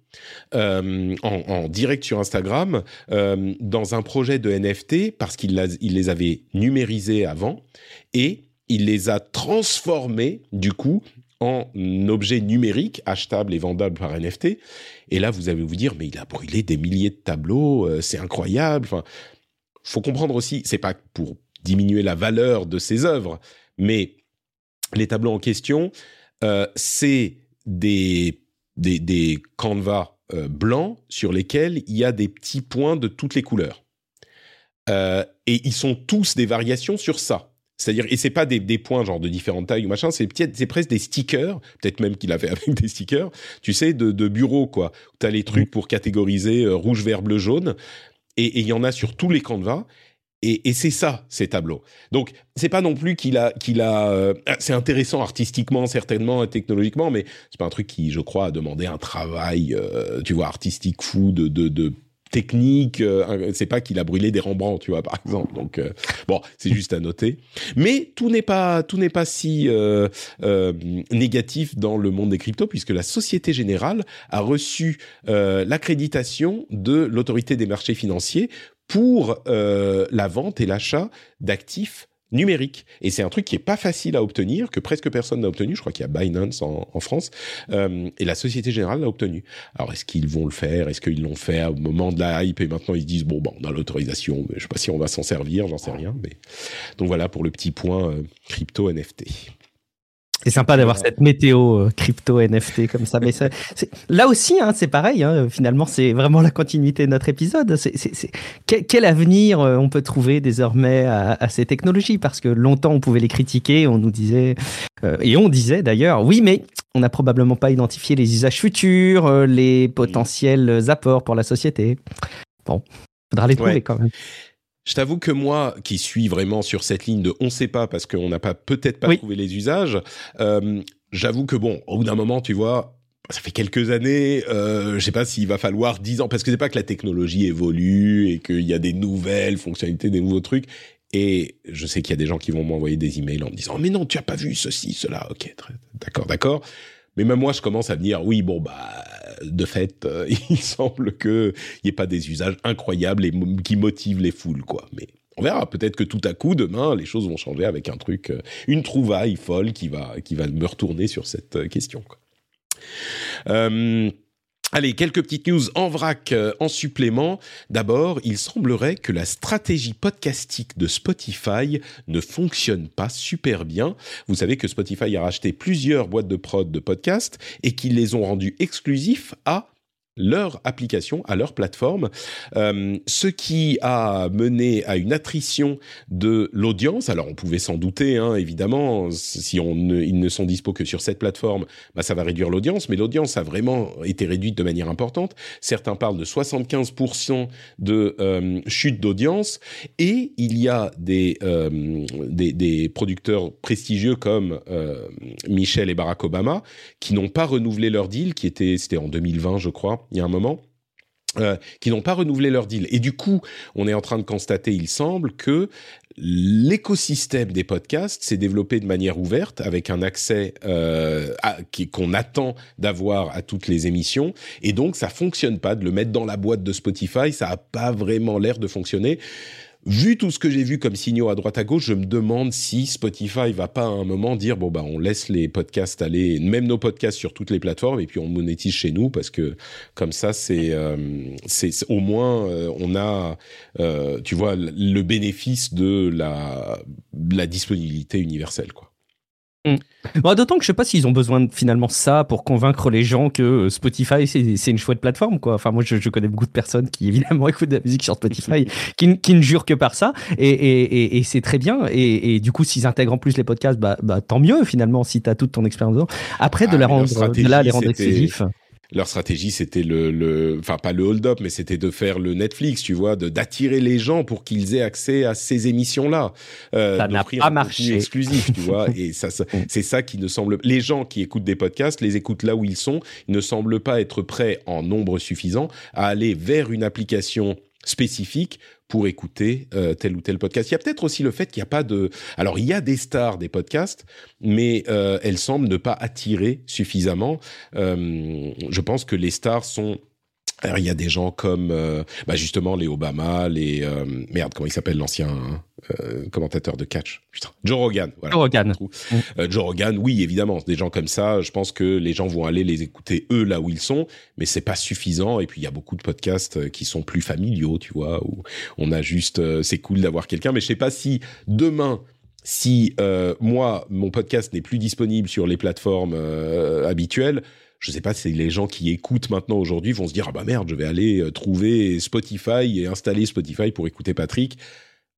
euh, en, direct sur Instagram euh, dans un projet de NFT parce qu'il il les avait numérisés avant et il les a transformés du coup en objets numériques achetables et vendables par NFT. Et là, vous allez vous dire, mais il a brûlé des milliers de tableaux, euh, c'est incroyable. Enfin, faut comprendre aussi, c'est pas pour diminuer la valeur de ses œuvres, mais les tableaux en question, c'est des des, des canvas euh, blancs sur lesquels il y a des petits points de toutes les couleurs. Euh, et ils sont tous des variations sur ça. C'est-à-dire, et c'est pas des, des, points genre de différentes tailles ou machin, c'est c'est presque des stickers, peut-être même qu'il avait avec des stickers, tu sais, de, de bureau quoi. T'as les trucs pour catégoriser euh, rouge, vert, bleu, jaune, et il y en a sur tous les canevas. Et, et c'est ça, ces tableaux. Donc, c'est pas non plus qu'il a, qu'il a. Euh, c'est intéressant artistiquement, certainement, et technologiquement, mais c'est pas un truc qui, je crois, a demandé un travail, euh, tu vois, artistique fou de, de, de technique. Euh, c'est pas qu'il a brûlé des Rembrandt, tu vois, par exemple. Donc, euh, bon, c'est juste à noter. Mais tout n'est pas, tout n'est pas si euh, négatif dans le monde des cryptos, puisque la Société Générale a reçu l'accréditation de l'autorité des marchés financiers pour euh, la vente et l'achat d'actifs numérique. Et c'est un truc qui est pas facile à obtenir, que presque personne n'a obtenu. Je crois qu'il y a Binance en, en France. Euh, et la Société Générale l'a obtenu. Alors, est-ce qu'ils vont le faire? Est-ce qu'ils l'ont fait au moment de la hype et maintenant ils se disent, bon, bon on a l'autorisation, mais je sais pas si on va s'en servir, j'en sais rien. Mais... Donc voilà pour le petit point euh, crypto NFT. C'est sympa d'avoir cette météo euh, crypto NFT comme ça. Mais ça, là aussi, hein, c'est pareil. Hein, finalement, c'est vraiment la continuité de notre épisode. C'est, quel, quel, avenir euh, on peut trouver désormais à, à, ces technologies? Parce que longtemps, on pouvait les critiquer. On nous disait, euh, et on disait d'ailleurs, oui, mais on n'a probablement pas identifié les usages futurs, euh, les potentiels apports pour la société. Bon, faudra les trouver ouais. quand même. Je t'avoue que moi, qui suis vraiment sur cette ligne de on sait pas parce qu'on n'a pas peut-être pas oui. trouvé les usages, euh, j'avoue que bon, au bout d'un moment, tu vois, ça fait quelques années, euh, je sais pas s'il va falloir dix ans parce que c'est pas que la technologie évolue et qu'il y a des nouvelles fonctionnalités, des nouveaux trucs. Et je sais qu'il y a des gens qui vont m'envoyer des emails en me disant mais non, tu as pas vu ceci, cela. Ok, d'accord, d'accord. Mais même moi, je commence à me dire, oui, bon, bah, de fait, euh, il semble qu'il n'y ait pas des usages incroyables et qui motivent les foules, quoi. Mais on verra. Peut-être que tout à coup, demain, les choses vont changer avec un truc, euh, une trouvaille folle qui va, qui va me retourner sur cette euh, question, quoi. Allez, quelques petites news en vrac, euh, en supplément. D'abord, il semblerait que la stratégie podcastique de Spotify ne fonctionne pas super bien. Vous savez que Spotify a racheté plusieurs boîtes de prod de podcasts et qu'ils les ont rendus exclusifs à leur application, à leur plateforme, euh, ce qui a mené à une attrition de l'audience. Alors on pouvait s'en douter, hein, évidemment, si on ne, ils ne sont dispo que sur cette plateforme, bah, ça va réduire l'audience, mais l'audience a vraiment été réduite de manière importante. Certains parlent de 75% de euh, chute d'audience, et il y a des, euh, des, des, producteurs prestigieux comme euh, Michel et Barack Obama qui n'ont pas renouvelé leur deal, qui était, c'était en 2020 je crois, il y a un moment, euh, qui n'ont pas renouvelé leur deal. Et du coup, on est en train de constater, il semble, que l'écosystème des podcasts s'est développé de manière ouverte, avec un accès euh, qu'on attend d'avoir à toutes les émissions. Et donc, ça fonctionne pas de le mettre dans la boîte de Spotify. Ça a pas vraiment l'air de fonctionner vu tout ce que j'ai vu comme signaux à droite à gauche, je me demande si Spotify va pas à un moment dire bon bah on laisse les podcasts aller, même nos podcasts sur toutes les plateformes et puis on monétise chez nous parce que comme ça c'est euh, c'est au moins euh, on a euh, tu vois le bénéfice de la la disponibilité universelle quoi. Mmh. Bon, D'autant que je sais pas s'ils ont besoin de finalement ça pour convaincre les gens que Spotify c'est une chouette plateforme quoi. Enfin moi je, je, connais beaucoup de personnes qui évidemment écoutent de la musique sur Spotify qui, qui ne jurent que par ça et, et, et, et c'est très bien et, et, du coup s'ils intègrent en plus les podcasts bah, bah tant mieux finalement si tu as toute ton expérience Après de ah, la rendre de là les rendre exclusifs leur stratégie, c'était le, le, enfin pas le hold-up, mais c'était de faire le Netflix, tu vois, de d'attirer les gens pour qu'ils aient accès à ces émissions-là, euh, ça n'a pas marché, exclusif, tu vois. Et ça, ça c'est ça qui ne semble. Les gens qui écoutent des podcasts, les écoutent là où ils sont, ils ne semblent pas être prêts en nombre suffisant à aller vers une application spécifique pour écouter euh, tel ou tel podcast. Il y a peut-être aussi le fait qu'il n'y a pas de... Alors, il y a des stars des podcasts, mais euh, elles semblent ne pas attirer suffisamment. Euh, je pense que les stars sont alors il y a des gens comme euh, bah justement les Obama, les euh, merde comment il s'appelle l'ancien euh, commentateur de catch, putain Joe Rogan. Voilà. Joe Rogan. Euh, Joe Rogan, oui évidemment, des gens comme ça, je pense que les gens vont aller les écouter eux là où ils sont, mais c'est pas suffisant. Et puis il y a beaucoup de podcasts qui sont plus familiaux, tu vois, où on a juste c'est cool d'avoir quelqu'un, mais je sais pas si demain si moi mon podcast n'est plus disponible sur les plateformes habituelles je sais pas si les gens qui écoutent maintenant aujourd'hui vont se dire ah bah merde, je vais aller euh, trouver Spotify et installer Spotify pour écouter Patrick.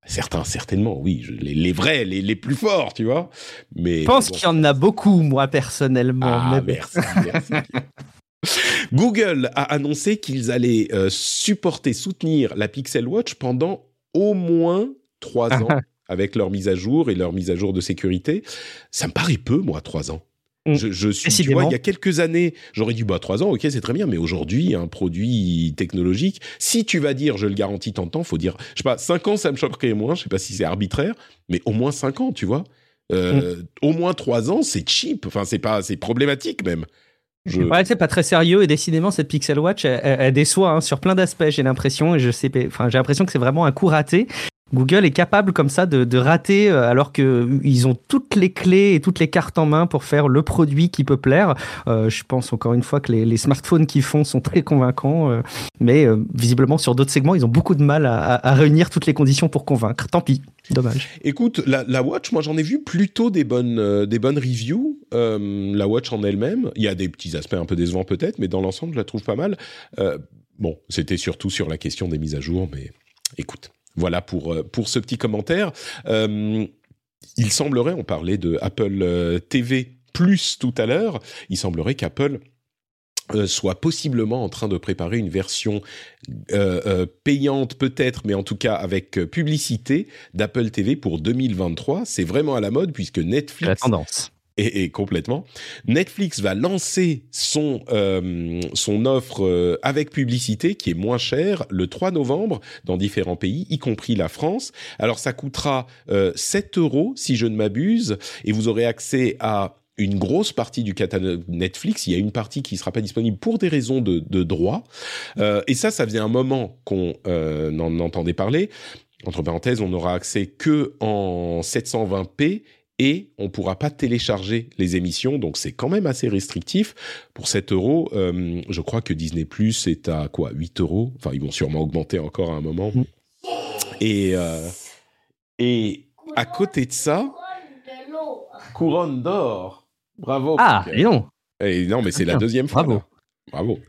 Certains, certainement, oui, je, les, les, vrais, les, les, plus forts, tu vois. Mais je pense bon. qu'il y en a beaucoup, moi personnellement. Ah, merci, merci. Google a annoncé qu'ils allaient euh, supporter, soutenir la Pixel Watch pendant au moins trois ans avec leur mise à jour et leur mise à jour de sécurité. Ça me paraît peu, moi, trois ans. Je, je suis, tu vois, il y a quelques années, j'aurais dit, bah, trois ans, ok, c'est très bien, mais aujourd'hui, un produit technologique, si tu vas dire, je le garantis tant de temps, faut dire, je sais pas, cinq ans, ça me choquerait moins, je sais pas si c'est arbitraire, mais au moins cinq ans, tu vois. Euh, mm. Au moins trois ans, c'est cheap, enfin, c'est pas, c'est problématique même. Je... Ouais, c'est pas très sérieux et décidément cette Pixel Watch, elle, elle, elle déçoit hein, sur plein d'aspects. J'ai l'impression et je sais, enfin, j'ai l'impression que c'est vraiment un coup raté. Google est capable comme ça de, de rater euh, alors qu'ils ont toutes les clés et toutes les cartes en main pour faire le produit qui peut plaire. Euh, je pense encore une fois que les, les smartphones qu'ils font sont très convaincants, euh, mais euh, visiblement sur d'autres segments, ils ont beaucoup de mal à, à, réunir toutes les conditions pour convaincre. Tant pis, dommage. Écoute, la, la Watch, moi j'en ai vu plutôt des bonnes, euh, des bonnes reviews. Euh, la Watch en elle-même, il y a des petits aspects un peu décevants peut-être, mais dans l'ensemble, je la trouve pas mal. bon, c'était surtout sur la question des mises à jour, mais écoute. Voilà pour, euh, pour ce petit commentaire. Euh, il semblerait, on parlait de Apple euh, TV Plus tout à l'heure, il semblerait qu'Apple soit possiblement en train de préparer une version payante peut-être, mais en tout cas avec publicité d'Apple TV pour 2023. C'est vraiment à la mode puisque Netflix la tendance et, complètement. Netflix va lancer son euh, son offre euh, avec publicité qui est moins chère le 3 novembre dans différents pays, y compris la France. Alors ça coûtera euh, 7 euros si je ne m'abuse, et vous aurez accès à une grosse partie du catalogue Netflix. Il y a une partie qui ne sera pas disponible pour des raisons de, de droit. Euh, et ça, ça faisait un moment qu'on euh, en entendait parler. Entre parenthèses, on n'aura accès que en 720p et on pourra pas télécharger les émissions, donc c'est quand même assez restrictif. Pour 7 euros, euh, je crois que Disney Plus est à quoi 8 euros? Enfin, ils vont sûrement augmenter encore à un moment. Mm. Et, euh, et à côté de ça, couronne d'or. Bravo. Ah, et non. Et non, mais c'est la deuxième fois. Bravo. Bravo.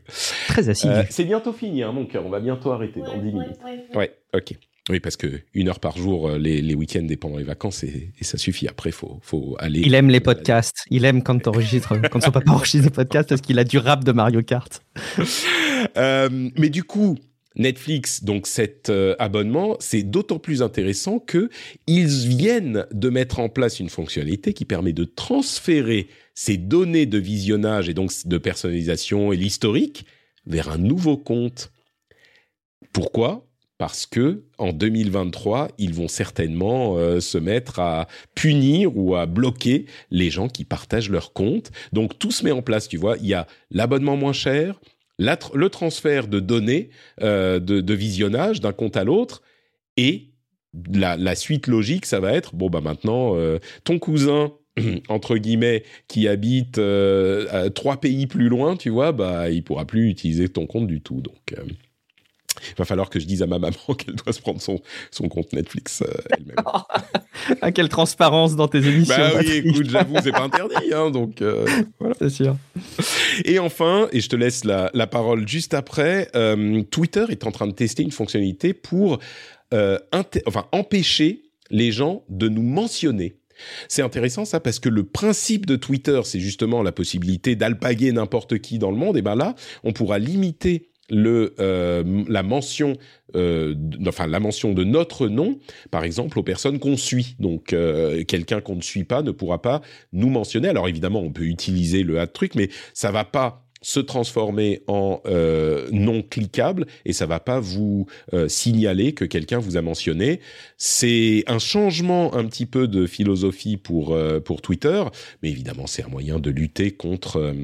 Très assidu. Euh, c'est bientôt fini, hein, mon cœur. On va bientôt arrêter dans 10 minutes. Ouais, ok. Oui, parce que une heure par jour, euh, les, les week-ends et pendant les vacances, et, et ça suffit. Après, faut, faut aller. Il aime les podcasts. Il aime quand t'enregistres, quand son papa enregistre des podcasts parce qu'il a du rap de Mario Kart. euh, mais du coup, Netflix, donc cet euh, abonnement, c'est d'autant plus intéressant que ils viennent de mettre en place une fonctionnalité qui permet de transférer ces données de visionnage et donc de personnalisation et l'historique vers un nouveau compte. Pourquoi? Parce que en 2023, ils vont certainement euh, se mettre à punir ou à bloquer les gens qui partagent leur compte. Donc tout se met en place, tu vois. Il y a l'abonnement moins cher, le transfert de données euh, de, visionnage d'un compte à l'autre et la, suite logique, ça va être bon bah maintenant euh, ton cousin entre guillemets qui habite trois pays plus loin, tu vois, bah il pourra plus utiliser ton compte du tout. Donc il va falloir que je dise à ma maman qu'elle doit se prendre son, son compte Netflix euh, elle-même. ah, quelle transparence dans tes émissions. Bah oui, écoute, j'avoue, c'est pas interdit, hein, donc euh, voilà. C'est sûr. Et enfin, et je te laisse la, la parole juste après, euh, Twitter est en train de tester une fonctionnalité pour enfin, empêcher les gens de nous mentionner. C'est intéressant ça parce que le principe de Twitter, c'est justement la possibilité d'alpaguer n'importe qui dans le monde. Et ben là, on pourra limiter euh, la mention euh, enfin la mention de notre nom par exemple aux personnes qu'on suit donc euh, quelqu'un qu'on ne suit pas ne pourra pas nous mentionner alors évidemment on peut utiliser le hat truc mais ça va pas se transformer en euh, non cliquable et ça va pas vous signaler que quelqu'un vous a mentionné. C'est un changement un petit peu de philosophie pour pour Twitter, mais évidemment c'est un moyen de lutter contre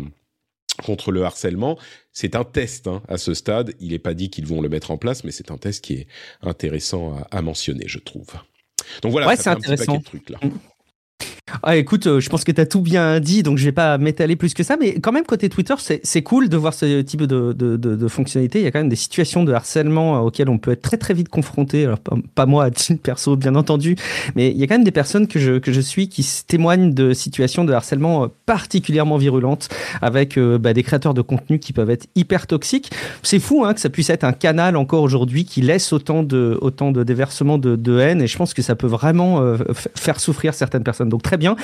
contre le harcèlement. C'est un test hein, à ce stade. Il n'est pas dit qu'ils vont le mettre en place, mais c'est un test qui est intéressant à, à mentionner, je trouve. Donc voilà, ouais, c'est intéressant. Un petit paquet de trucs là. Ah, écoute, euh, je pense que tu as tout bien dit, donc je vais pas m'étaler plus que ça, mais quand même, côté Twitter, c'est cool de voir ce type de, fonctionnalité. Il y a quand même des situations de harcèlement euh, auxquelles on peut être très très vite confronté. Alors, pas, moi, à perso, bien entendu, mais il y a quand même des personnes que je, suis qui témoignent de situations de harcèlement euh, particulièrement virulentes avec bah, des créateurs de contenu qui peuvent être hyper toxiques. C'est fou hein, que ça puisse être un canal encore aujourd'hui qui laisse autant de, autant de déversement de, haine, et je pense que ça peut vraiment faire souffrir certaines personnes. Donc, très bien.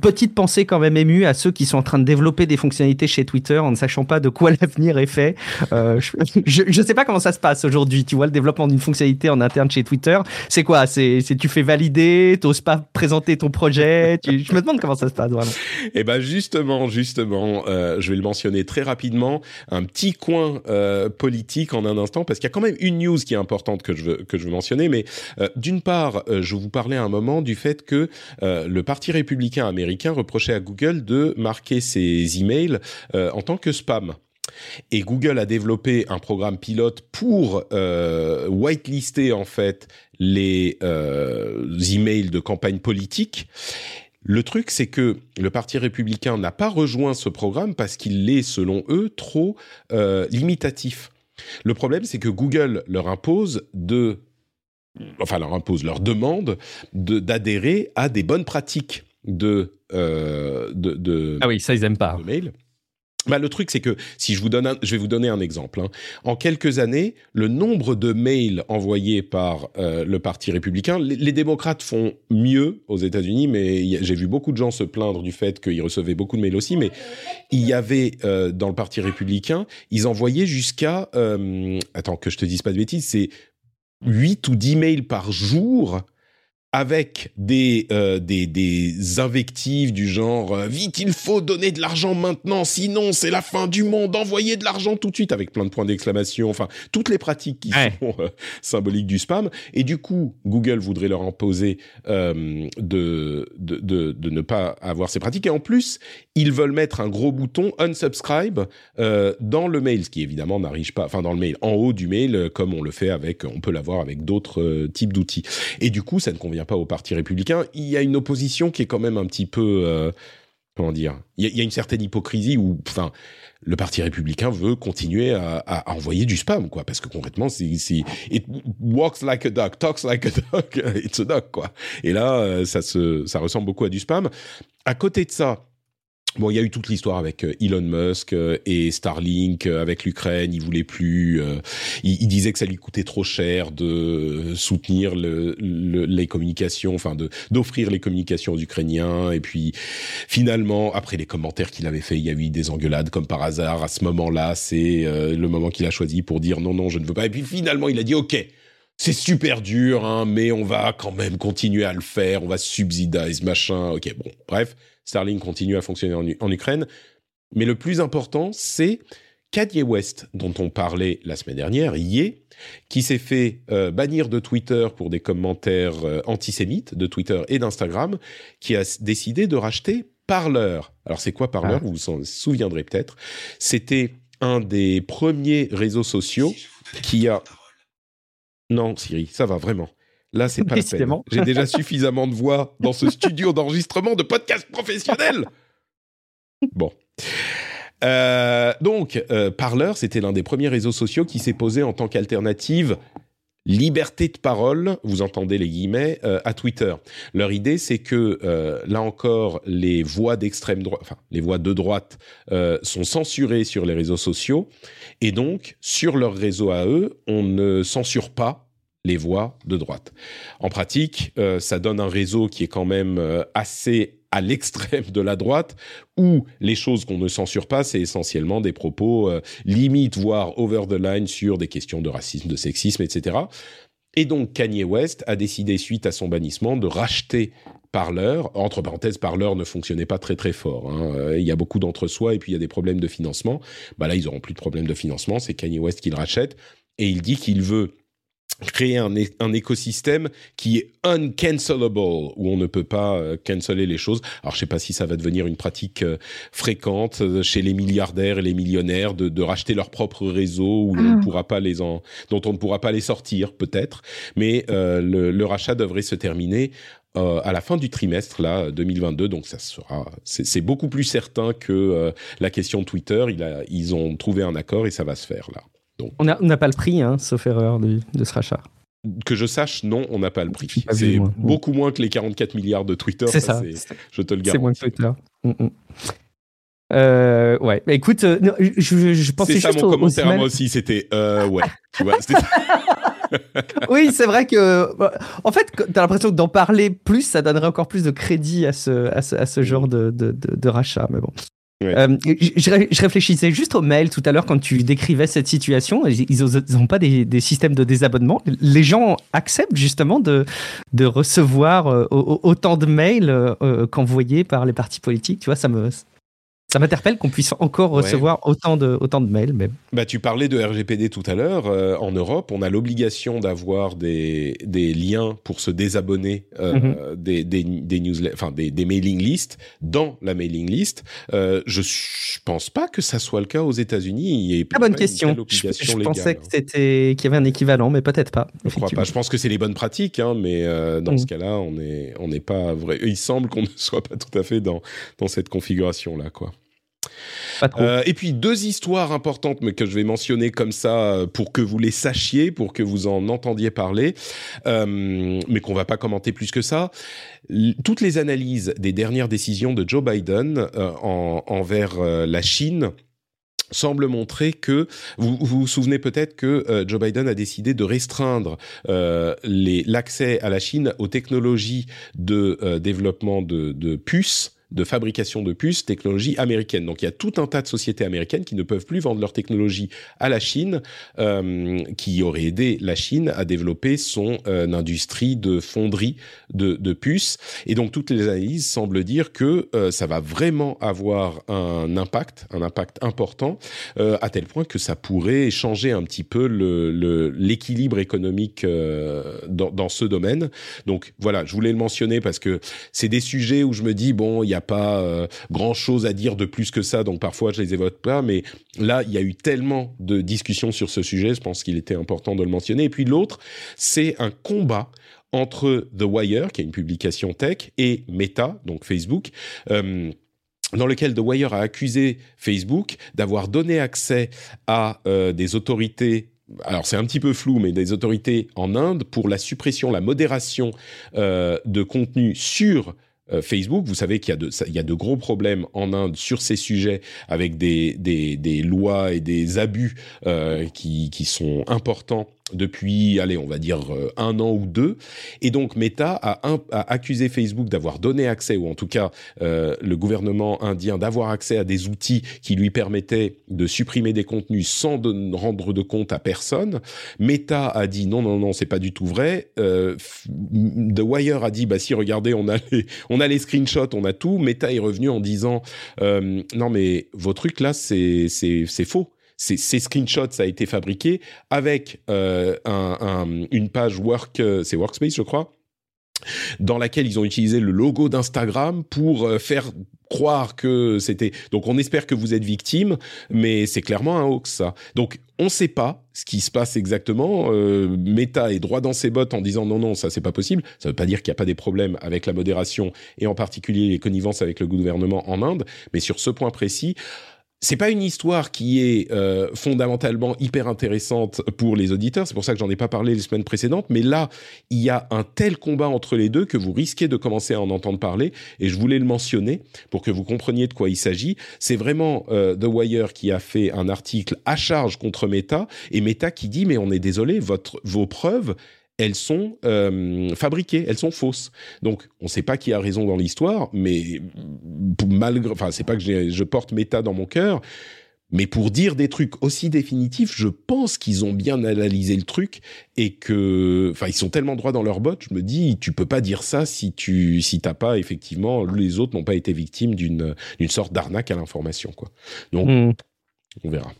Petite pensée quand même émue à ceux qui sont en train de développer des fonctionnalités chez Twitter en ne sachant pas de quoi l'avenir est fait. Euh, je ne sais pas comment ça se passe aujourd'hui. Tu vois, le développement d'une fonctionnalité en interne chez Twitter, c'est quoi? C'est tu fais valider, t'oses pas présenter ton projet? tu, je me demande comment ça se passe vraiment. Eh ben justement, justement, euh, je vais le mentionner très rapidement, un petit coin euh, politique en un instant parce qu'il y a quand même une news qui est importante que je veux que je veux mentionner. Mais d'une part, je vous parlais à un moment du fait que le Parti républicain américain reprochait à Google de marquer ses emails euh, en tant que spam. Et Google a développé un programme pilote pour euh, whitelister en fait les euh, emails de campagne politique. Le truc, c'est que le Parti républicain n'a pas rejoint ce programme parce qu'il est, selon eux, trop euh, limitatif. Le problème, c'est que Google leur impose de, enfin leur impose, leur demande de- d'adhérer à des bonnes pratiques de euh, de, de, Ah oui, ça ils aiment pas. de mail. Bah, le truc, c'est que si je vous donne, un- je vais vous donner un exemple. hein. En quelques années, le nombre de mails envoyés par euh, le Parti républicain, les, les démocrates font mieux aux États-Unis, mais j'ai vu beaucoup de gens se plaindre du fait qu'ils recevaient beaucoup de mails aussi. Mais il y avait euh, dans le Parti républicain, ils envoyaient jusqu'à, euh, attends que je te dise pas de bêtises, c'est 8 ou 10 mails par jour avec des, euh, des, des invectives du genre euh, vite il faut donner de l'argent maintenant sinon c'est la fin du monde envoyez de l'argent tout de suite avec plein de points d'exclamation enfin toutes les pratiques qui Ouais. sont euh, symboliques du spam. Et du coup Google voudrait leur imposer euh, de, de, de, de ne pas avoir ces pratiques. Et en plus ils veulent mettre un gros bouton unsubscribe dans le mail ce qui évidemment n'arrive pas enfin dans le mail en haut du mail comme on le fait avec on peut l'avoir avec d'autres types d'outils. Et du coup, ça ne convient pas au Parti républicain. Il y a une opposition qui est quand même un petit peu, euh, comment dire, il y, a, une certaine hypocrisie où, enfin, le Parti républicain veut continuer à, envoyer du spam, quoi, parce que concrètement, c'est, c'est, it walks like a duck, talks like a duck, it's a duck, quoi. Et là, euh, ça se, ça ressemble beaucoup à du spam. À côté de ça. Bon, il y a eu toute l'histoire avec euh, Elon Musk euh, et Starlink, euh, avec l'Ukraine, il voulait plus. il, disait que ça lui coûtait trop cher de soutenir le, le- les communications, enfin de d'offrir les communications aux Ukrainiens. Et puis finalement, après les commentaires qu'il avait fait, il y a eu des engueulades comme par hasard. À ce moment-là, c'est le moment qu'il a choisi pour dire non, non, je ne veux pas. Et puis finalement, il a dit OK. C'est super dur, hein, mais on va quand même continuer à le faire. On va subsidize, machin. Ok, bon, bref, Starlink continue à fonctionner en, Ukraine. Mais le plus important, c'est Kanye West, dont on parlait la semaine dernière, Ye, qui s'est fait euh, bannir de Twitter pour des commentaires euh, antisémites de Twitter et d'Instagram, qui a décidé de racheter Parler. Alors c'est quoi Parler? Ah. Vous vous en souviendrez peut-être. C'était un des premiers réseaux sociaux qui a... Non, Siri, ça va vraiment. Là, c'est pas la peine. Décidément. J'ai déjà suffisamment de voix dans ce studio d'enregistrement de podcast professionnel. Bon. Euh, donc, euh, Parler, c'était l'un des premiers réseaux sociaux qui s'est posé en tant qu'alternative liberté de parole, vous entendez les guillemets, euh, à Twitter. Leur idée, c'est que euh, là encore, les voix d'extrême droite, enfin les voix de droite, euh, sont censurées sur les réseaux sociaux, et donc sur leur réseau à eux, on ne censure pas les voix de droite. En pratique, euh, ça donne un réseau qui est quand même euh, assez à l'extrême de la droite, où les choses qu'on ne censure pas, c'est essentiellement des propos euh, limites, voire over the line sur des questions de racisme, de sexisme, etc. Et donc Kanye West a décidé, suite à son bannissement, de racheter Parler. Entre parenthèses, Parler ne fonctionnait pas très très fort. hein. Euh, Il y a beaucoup d'entre-soi et puis il y a des problèmes de financement. Bah là, ils auront plus de problèmes de financement. C'est Kanye West qui le rachète et il dit qu'il veut créer un, un écosystème qui est uncancelable, où on ne peut pas euh, canceller les choses. Alors, je sais pas si ça va devenir une pratique euh, fréquente euh, chez les milliardaires et les millionnaires de, de racheter leur propre réseau où on ne pourra pas les en, dont on ne pourra pas les sortir, peut-être. Mais euh, le, le rachat devrait se terminer euh, à la fin du trimestre là 2022 donc ça sera c'est beaucoup plus certain que euh, la question Twitter il a, ils ont trouvé un accord et ça va se faire là On n'a on n'a pas le prix, hein, sauf erreur de, de ce rachat. que je sache, non, on n'a pas le prix. C'est beaucoup moins que les 44 milliards de Twitter. C'est ça. Je te le C'est moins que Twitter. Mm, mm. Euh, ouais, Bah, écoute, euh, non, je, pensais C'est ça juste mon commentaire à moi aussi. C'était euh, ouais. Tu vois, c'était- Oui, c'est vrai que. En fait, t'as l'impression que d'en parler plus, ça donnerait encore plus de crédit à ce, à ce, à ce genre de, de, de, de rachat. Mais bon. Euh, je, je ré- je réfléchissais juste au mail tout à l'heure quand tu décrivais cette situation. Ils n'ont pas des, systèmes de désabonnement. Les gens acceptent justement de, recevoir euh, au- au- autant de mails euh, qu'envoyés par les partis politiques. Tu vois, ça me, Ça m'interpelle qu'on puisse encore Ouais. recevoir autant de, autant de mails. Mais... Bah, tu parlais de RGPD tout à l'heure. Euh, en Europe, on a l'obligation d'avoir des, des liens pour se désabonner euh, des, des, des, newslet- enfin, des, des mailing lists dans la mailing list. Euh, je, je pense pas que ça soit le cas aux États-Unis. Très bonne pas une question. Je, je légale, pensais hein. qu'il y avait un équivalent, mais peut-être pas. Je crois pas. Je pense que c'est les bonnes pratiques, hein, mais euh, dans Mm. ce cas-là, on n'est on n'est pas vrai. Il semble qu'on ne soit pas tout à fait dans dans cette configuration là, quoi. Euh, et puis deux histoires importantes, que je vais mentionner comme ça euh, pour que vous les sachiez, pour que vous en entendiez parler, euh, mais qu'on va pas commenter plus que ça. Toutes les analyses des dernières décisions de Joe Biden en- envers la Chine semblent montrer que vous vous, souvenez peut-être que Joe Biden a décidé de restreindre l'accès à la Chine aux technologies de développement de puces de fabrication de puces, technologie américaine. Donc il y a tout un tas de sociétés américaines qui ne peuvent plus vendre leur technologie à la Chine, euh, qui aurait aidé la Chine à développer son euh, industrie de fonderie de, de puces. Et donc toutes les analyses semblent dire que euh, ça va vraiment avoir un impact, un impact important, euh, à tel point que ça pourrait changer un petit peu le- le- l'équilibre économique euh, dans, dans ce domaine. Donc voilà, je voulais le mentionner parce que c'est des sujets où je me dis bon, il n'y a pas euh, grand chose à dire de plus que ça, donc parfois je les évoque pas. Mais là, il y a eu tellement de discussions sur ce sujet, je pense qu'il était important de le mentionner. Et puis l'autre, c'est un combat entre The Wire, qui est une publication tech, et Meta, donc Facebook. euh, dans lequel The Wire a accusé Facebook d'avoir donné accès à euh, des autorités alors c'est un petit peu flou, mais des autorités en Inde pour la suppression, la modération de contenu sur Facebook. Vous savez qu'il y, a de- gros problèmes en Inde sur ces sujets avec des, lois et des abus euh, qui sont importants depuis, allez, on va dire euh, un an ou deux. Et donc Meta a, un- a accusé Facebook d'avoir donné accès, ou en tout cas euh, le gouvernement indien d'avoir accès à des outils qui lui permettaient de supprimer des contenus sans de- rendre de compte à personne. Meta a dit non, non, non, c'est pas du tout vrai. Euh, The Wire a dit bah si, regardez, on a les, on a les screenshots, on a tout. Meta est revenu en disant euh, non mais vos trucs là c'est c'est c'est faux. Ces, ces screenshots, ça a été fabriqué avec euh, un, un- une page work, euh, c'est Workspace, je crois, dans laquelle ils ont utilisé le logo d'Instagram pour euh, faire croire que c'était. Donc on espère que vous êtes victime, mais c'est clairement un hoax ça. Donc on ne sait pas ce qui se passe exactement. Euh, Meta est droit dans ses bottes en disant non non ça c'est pas possible. Ça veut pas dire qu'il n'y a pas des problèmes avec la modération et en particulier les connivences avec le gouvernement en Inde, mais sur ce point précis. C'est pas une histoire qui est euh, fondamentalement hyper intéressante pour les auditeurs. C'est pour ça que j'en ai pas parlé les semaines précédentes. Mais là, il y a un tel combat entre les deux que vous risquez de commencer à en entendre parler. Et je voulais le mentionner pour que vous compreniez de quoi il s'agit. C'est vraiment euh, The Wire qui a fait un article à charge contre Meta et Meta qui dit mais on est désolé, votre vos preuves elles sont euh, fabriquées, elles sont fausses. Donc, on ne sait pas qui a raison dans l'histoire, mais malgré, enfin, c'est pas que je porte Meta dans mon cœur, mais pour dire des trucs aussi définitifs, je pense qu'ils ont bien analysé le truc et que, enfin, ils sont tellement droits dans leurs bottes. Je me dis, tu peux pas dire ça si tu, si t'as pas effectivement, les autres n'ont pas été victimes d'une, d'une sorte d'arnaque à l'information, quoi. Donc, Hmm. on verra.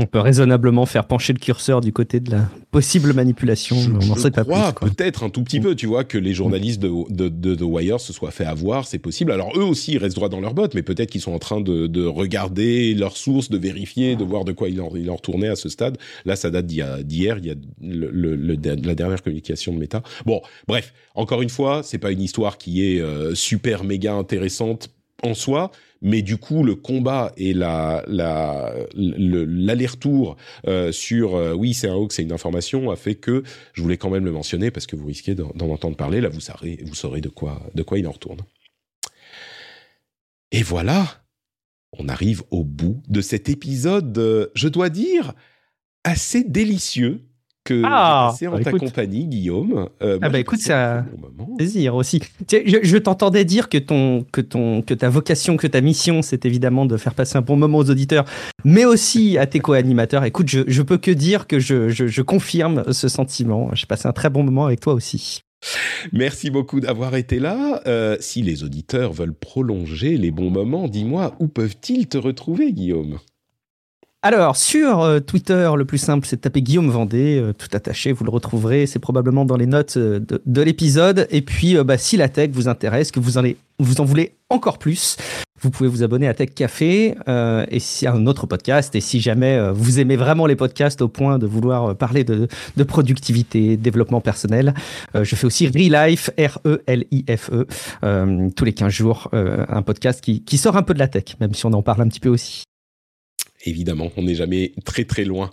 On peut raisonnablement faire pencher le curseur du côté de la possible manipulation. Je, mais on n'en je sait pas crois plus. peut-être un tout petit peu, tu vois, que les journalistes de, de, de The Wire se soient fait avoir, c'est possible. Alors eux aussi, ils restent droits dans leur bottes, mais peut-être qu'ils sont en train de, de regarder leurs sources, de vérifier, de voir de quoi il en, il en retournait à ce stade. Là, ça date d'hier, il y a le, le- le- la dernière communication de Meta. Bon, bref, encore une fois, c'est pas une histoire qui est euh, super méga intéressante en soi, mais du coup le combat et la la le- l'aller-retour euh, sur euh, oui c'est un hoax c'est une information a fait que je voulais quand même le mentionner parce que vous risquez d'en d'en entendre parler. Là vous saurez vous saurez de quoi de quoi il en retourne. Et voilà on arrive au bout de cet épisode euh, je dois dire assez délicieux que Ah, passé en bah, ta écoute. compagnie Guillaume Euh, moi, bah, écoute, ça- plaisir aussi. Je, je t'entendais dire que ton, que ton, que ta vocation, que ta mission, c'est évidemment de faire passer un bon moment aux auditeurs, mais aussi à tes co-animateurs. Écoute, je, je peux que dire que je, je, je confirme ce sentiment. J'ai passé un très bon moment avec toi aussi. Merci beaucoup d'avoir été là. Euh, si les auditeurs veulent prolonger les bons moments, dis-moi, où peuvent-ils te retrouver, Guillaume? Alors, sur euh, Twitter, le plus simple, c'est de taper Guillaume Vendée, euh, tout attaché, vous le retrouverez, c'est probablement dans les notes euh, de, l'épisode. Et puis, bah, si la tech vous intéresse, que vous en, voulez encore plus, vous pouvez vous abonner à Tech Café et si un autre podcast. Et si jamais vous aimez vraiment les podcasts au point de vouloir parler de, de productivité, développement personnel, je fais aussi Relife, R-E-L-I-F-E, -E, tous les 15 jours, un podcast qui, qui sort un peu de la tech, même si on en parle un petit peu aussi évidemment, on n'est jamais très très loin.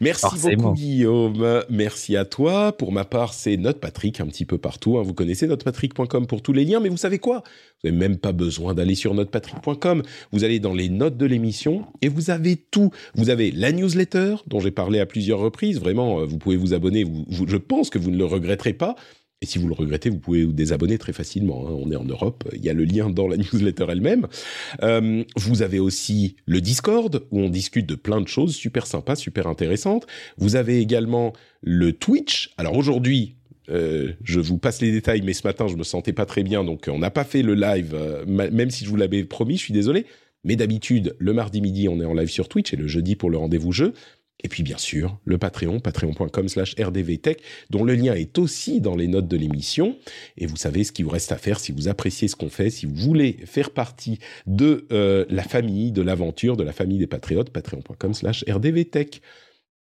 Merci beaucoup Guillaume, merci à toi. Pour ma part, c'est Note Patrick un petit peu partout. Hein. Vous connaissez notepatrick.com pour tous les liens, mais vous savez quoi? Vous n'avez même pas besoin d'aller sur notepatrick.com. Vous allez dans les notes de l'émission et vous avez tout. Vous avez la newsletter dont j'ai parlé à plusieurs reprises. Vraiment, euh, vous pouvez vous abonner. je pense que vous ne le regretterez pas. Et si vous le regrettez, vous pouvez vous désabonner très facilement. Hein. On est en Europe, il y a le lien dans la newsletter elle-même. Euh, vous avez aussi le Discord où on discute de plein de choses super sympas, super intéressantes. Vous avez également le Twitch. Alors aujourd'hui, euh, je vous passe les détails, mais ce matin, je me sentais pas très bien, donc on n'a pas fait le live, euh, même si je vous l'avais promis, je suis désolé. Mais d'habitude, le mardi midi, on est en live sur Twitch et le jeudi pour le rendez-vous jeu. Et puis bien sûr, le Patreon, patreon.com slash rdvtech, dont le lien est aussi dans les notes de l'émission. Et vous savez ce qu'il vous reste à faire si vous appréciez ce qu'on fait, si vous voulez faire partie de euh, la famille, de l'aventure, de la famille des patriotes, patreon.com slash rdvtech.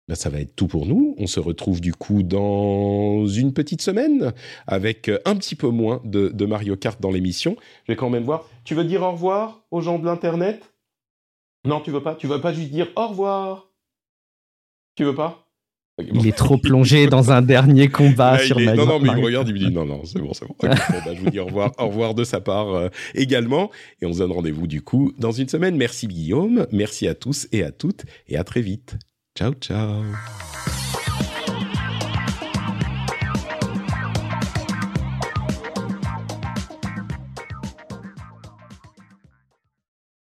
Ben, ça va être tout pour nous. On se retrouve du coup dans une petite semaine avec un petit peu moins de, de Mario Kart dans l'émission. Je vais quand même voir. Tu veux dire au revoir aux gens de l'Internet? Non, tu veux pas Tu veux pas juste dire au revoir? Tu veux pas? Il est trop plongé dans un dernier combat sur Non, non, mais il me regarde, il me dit non, non, c'est bon, c'est bon. Bah, je vous dis au revoir, au revoir de sa part euh, également. Et on se donne rendez-vous du coup dans une semaine. Merci Guillaume, merci à tous et à toutes, et à très vite. Ciao, ciao.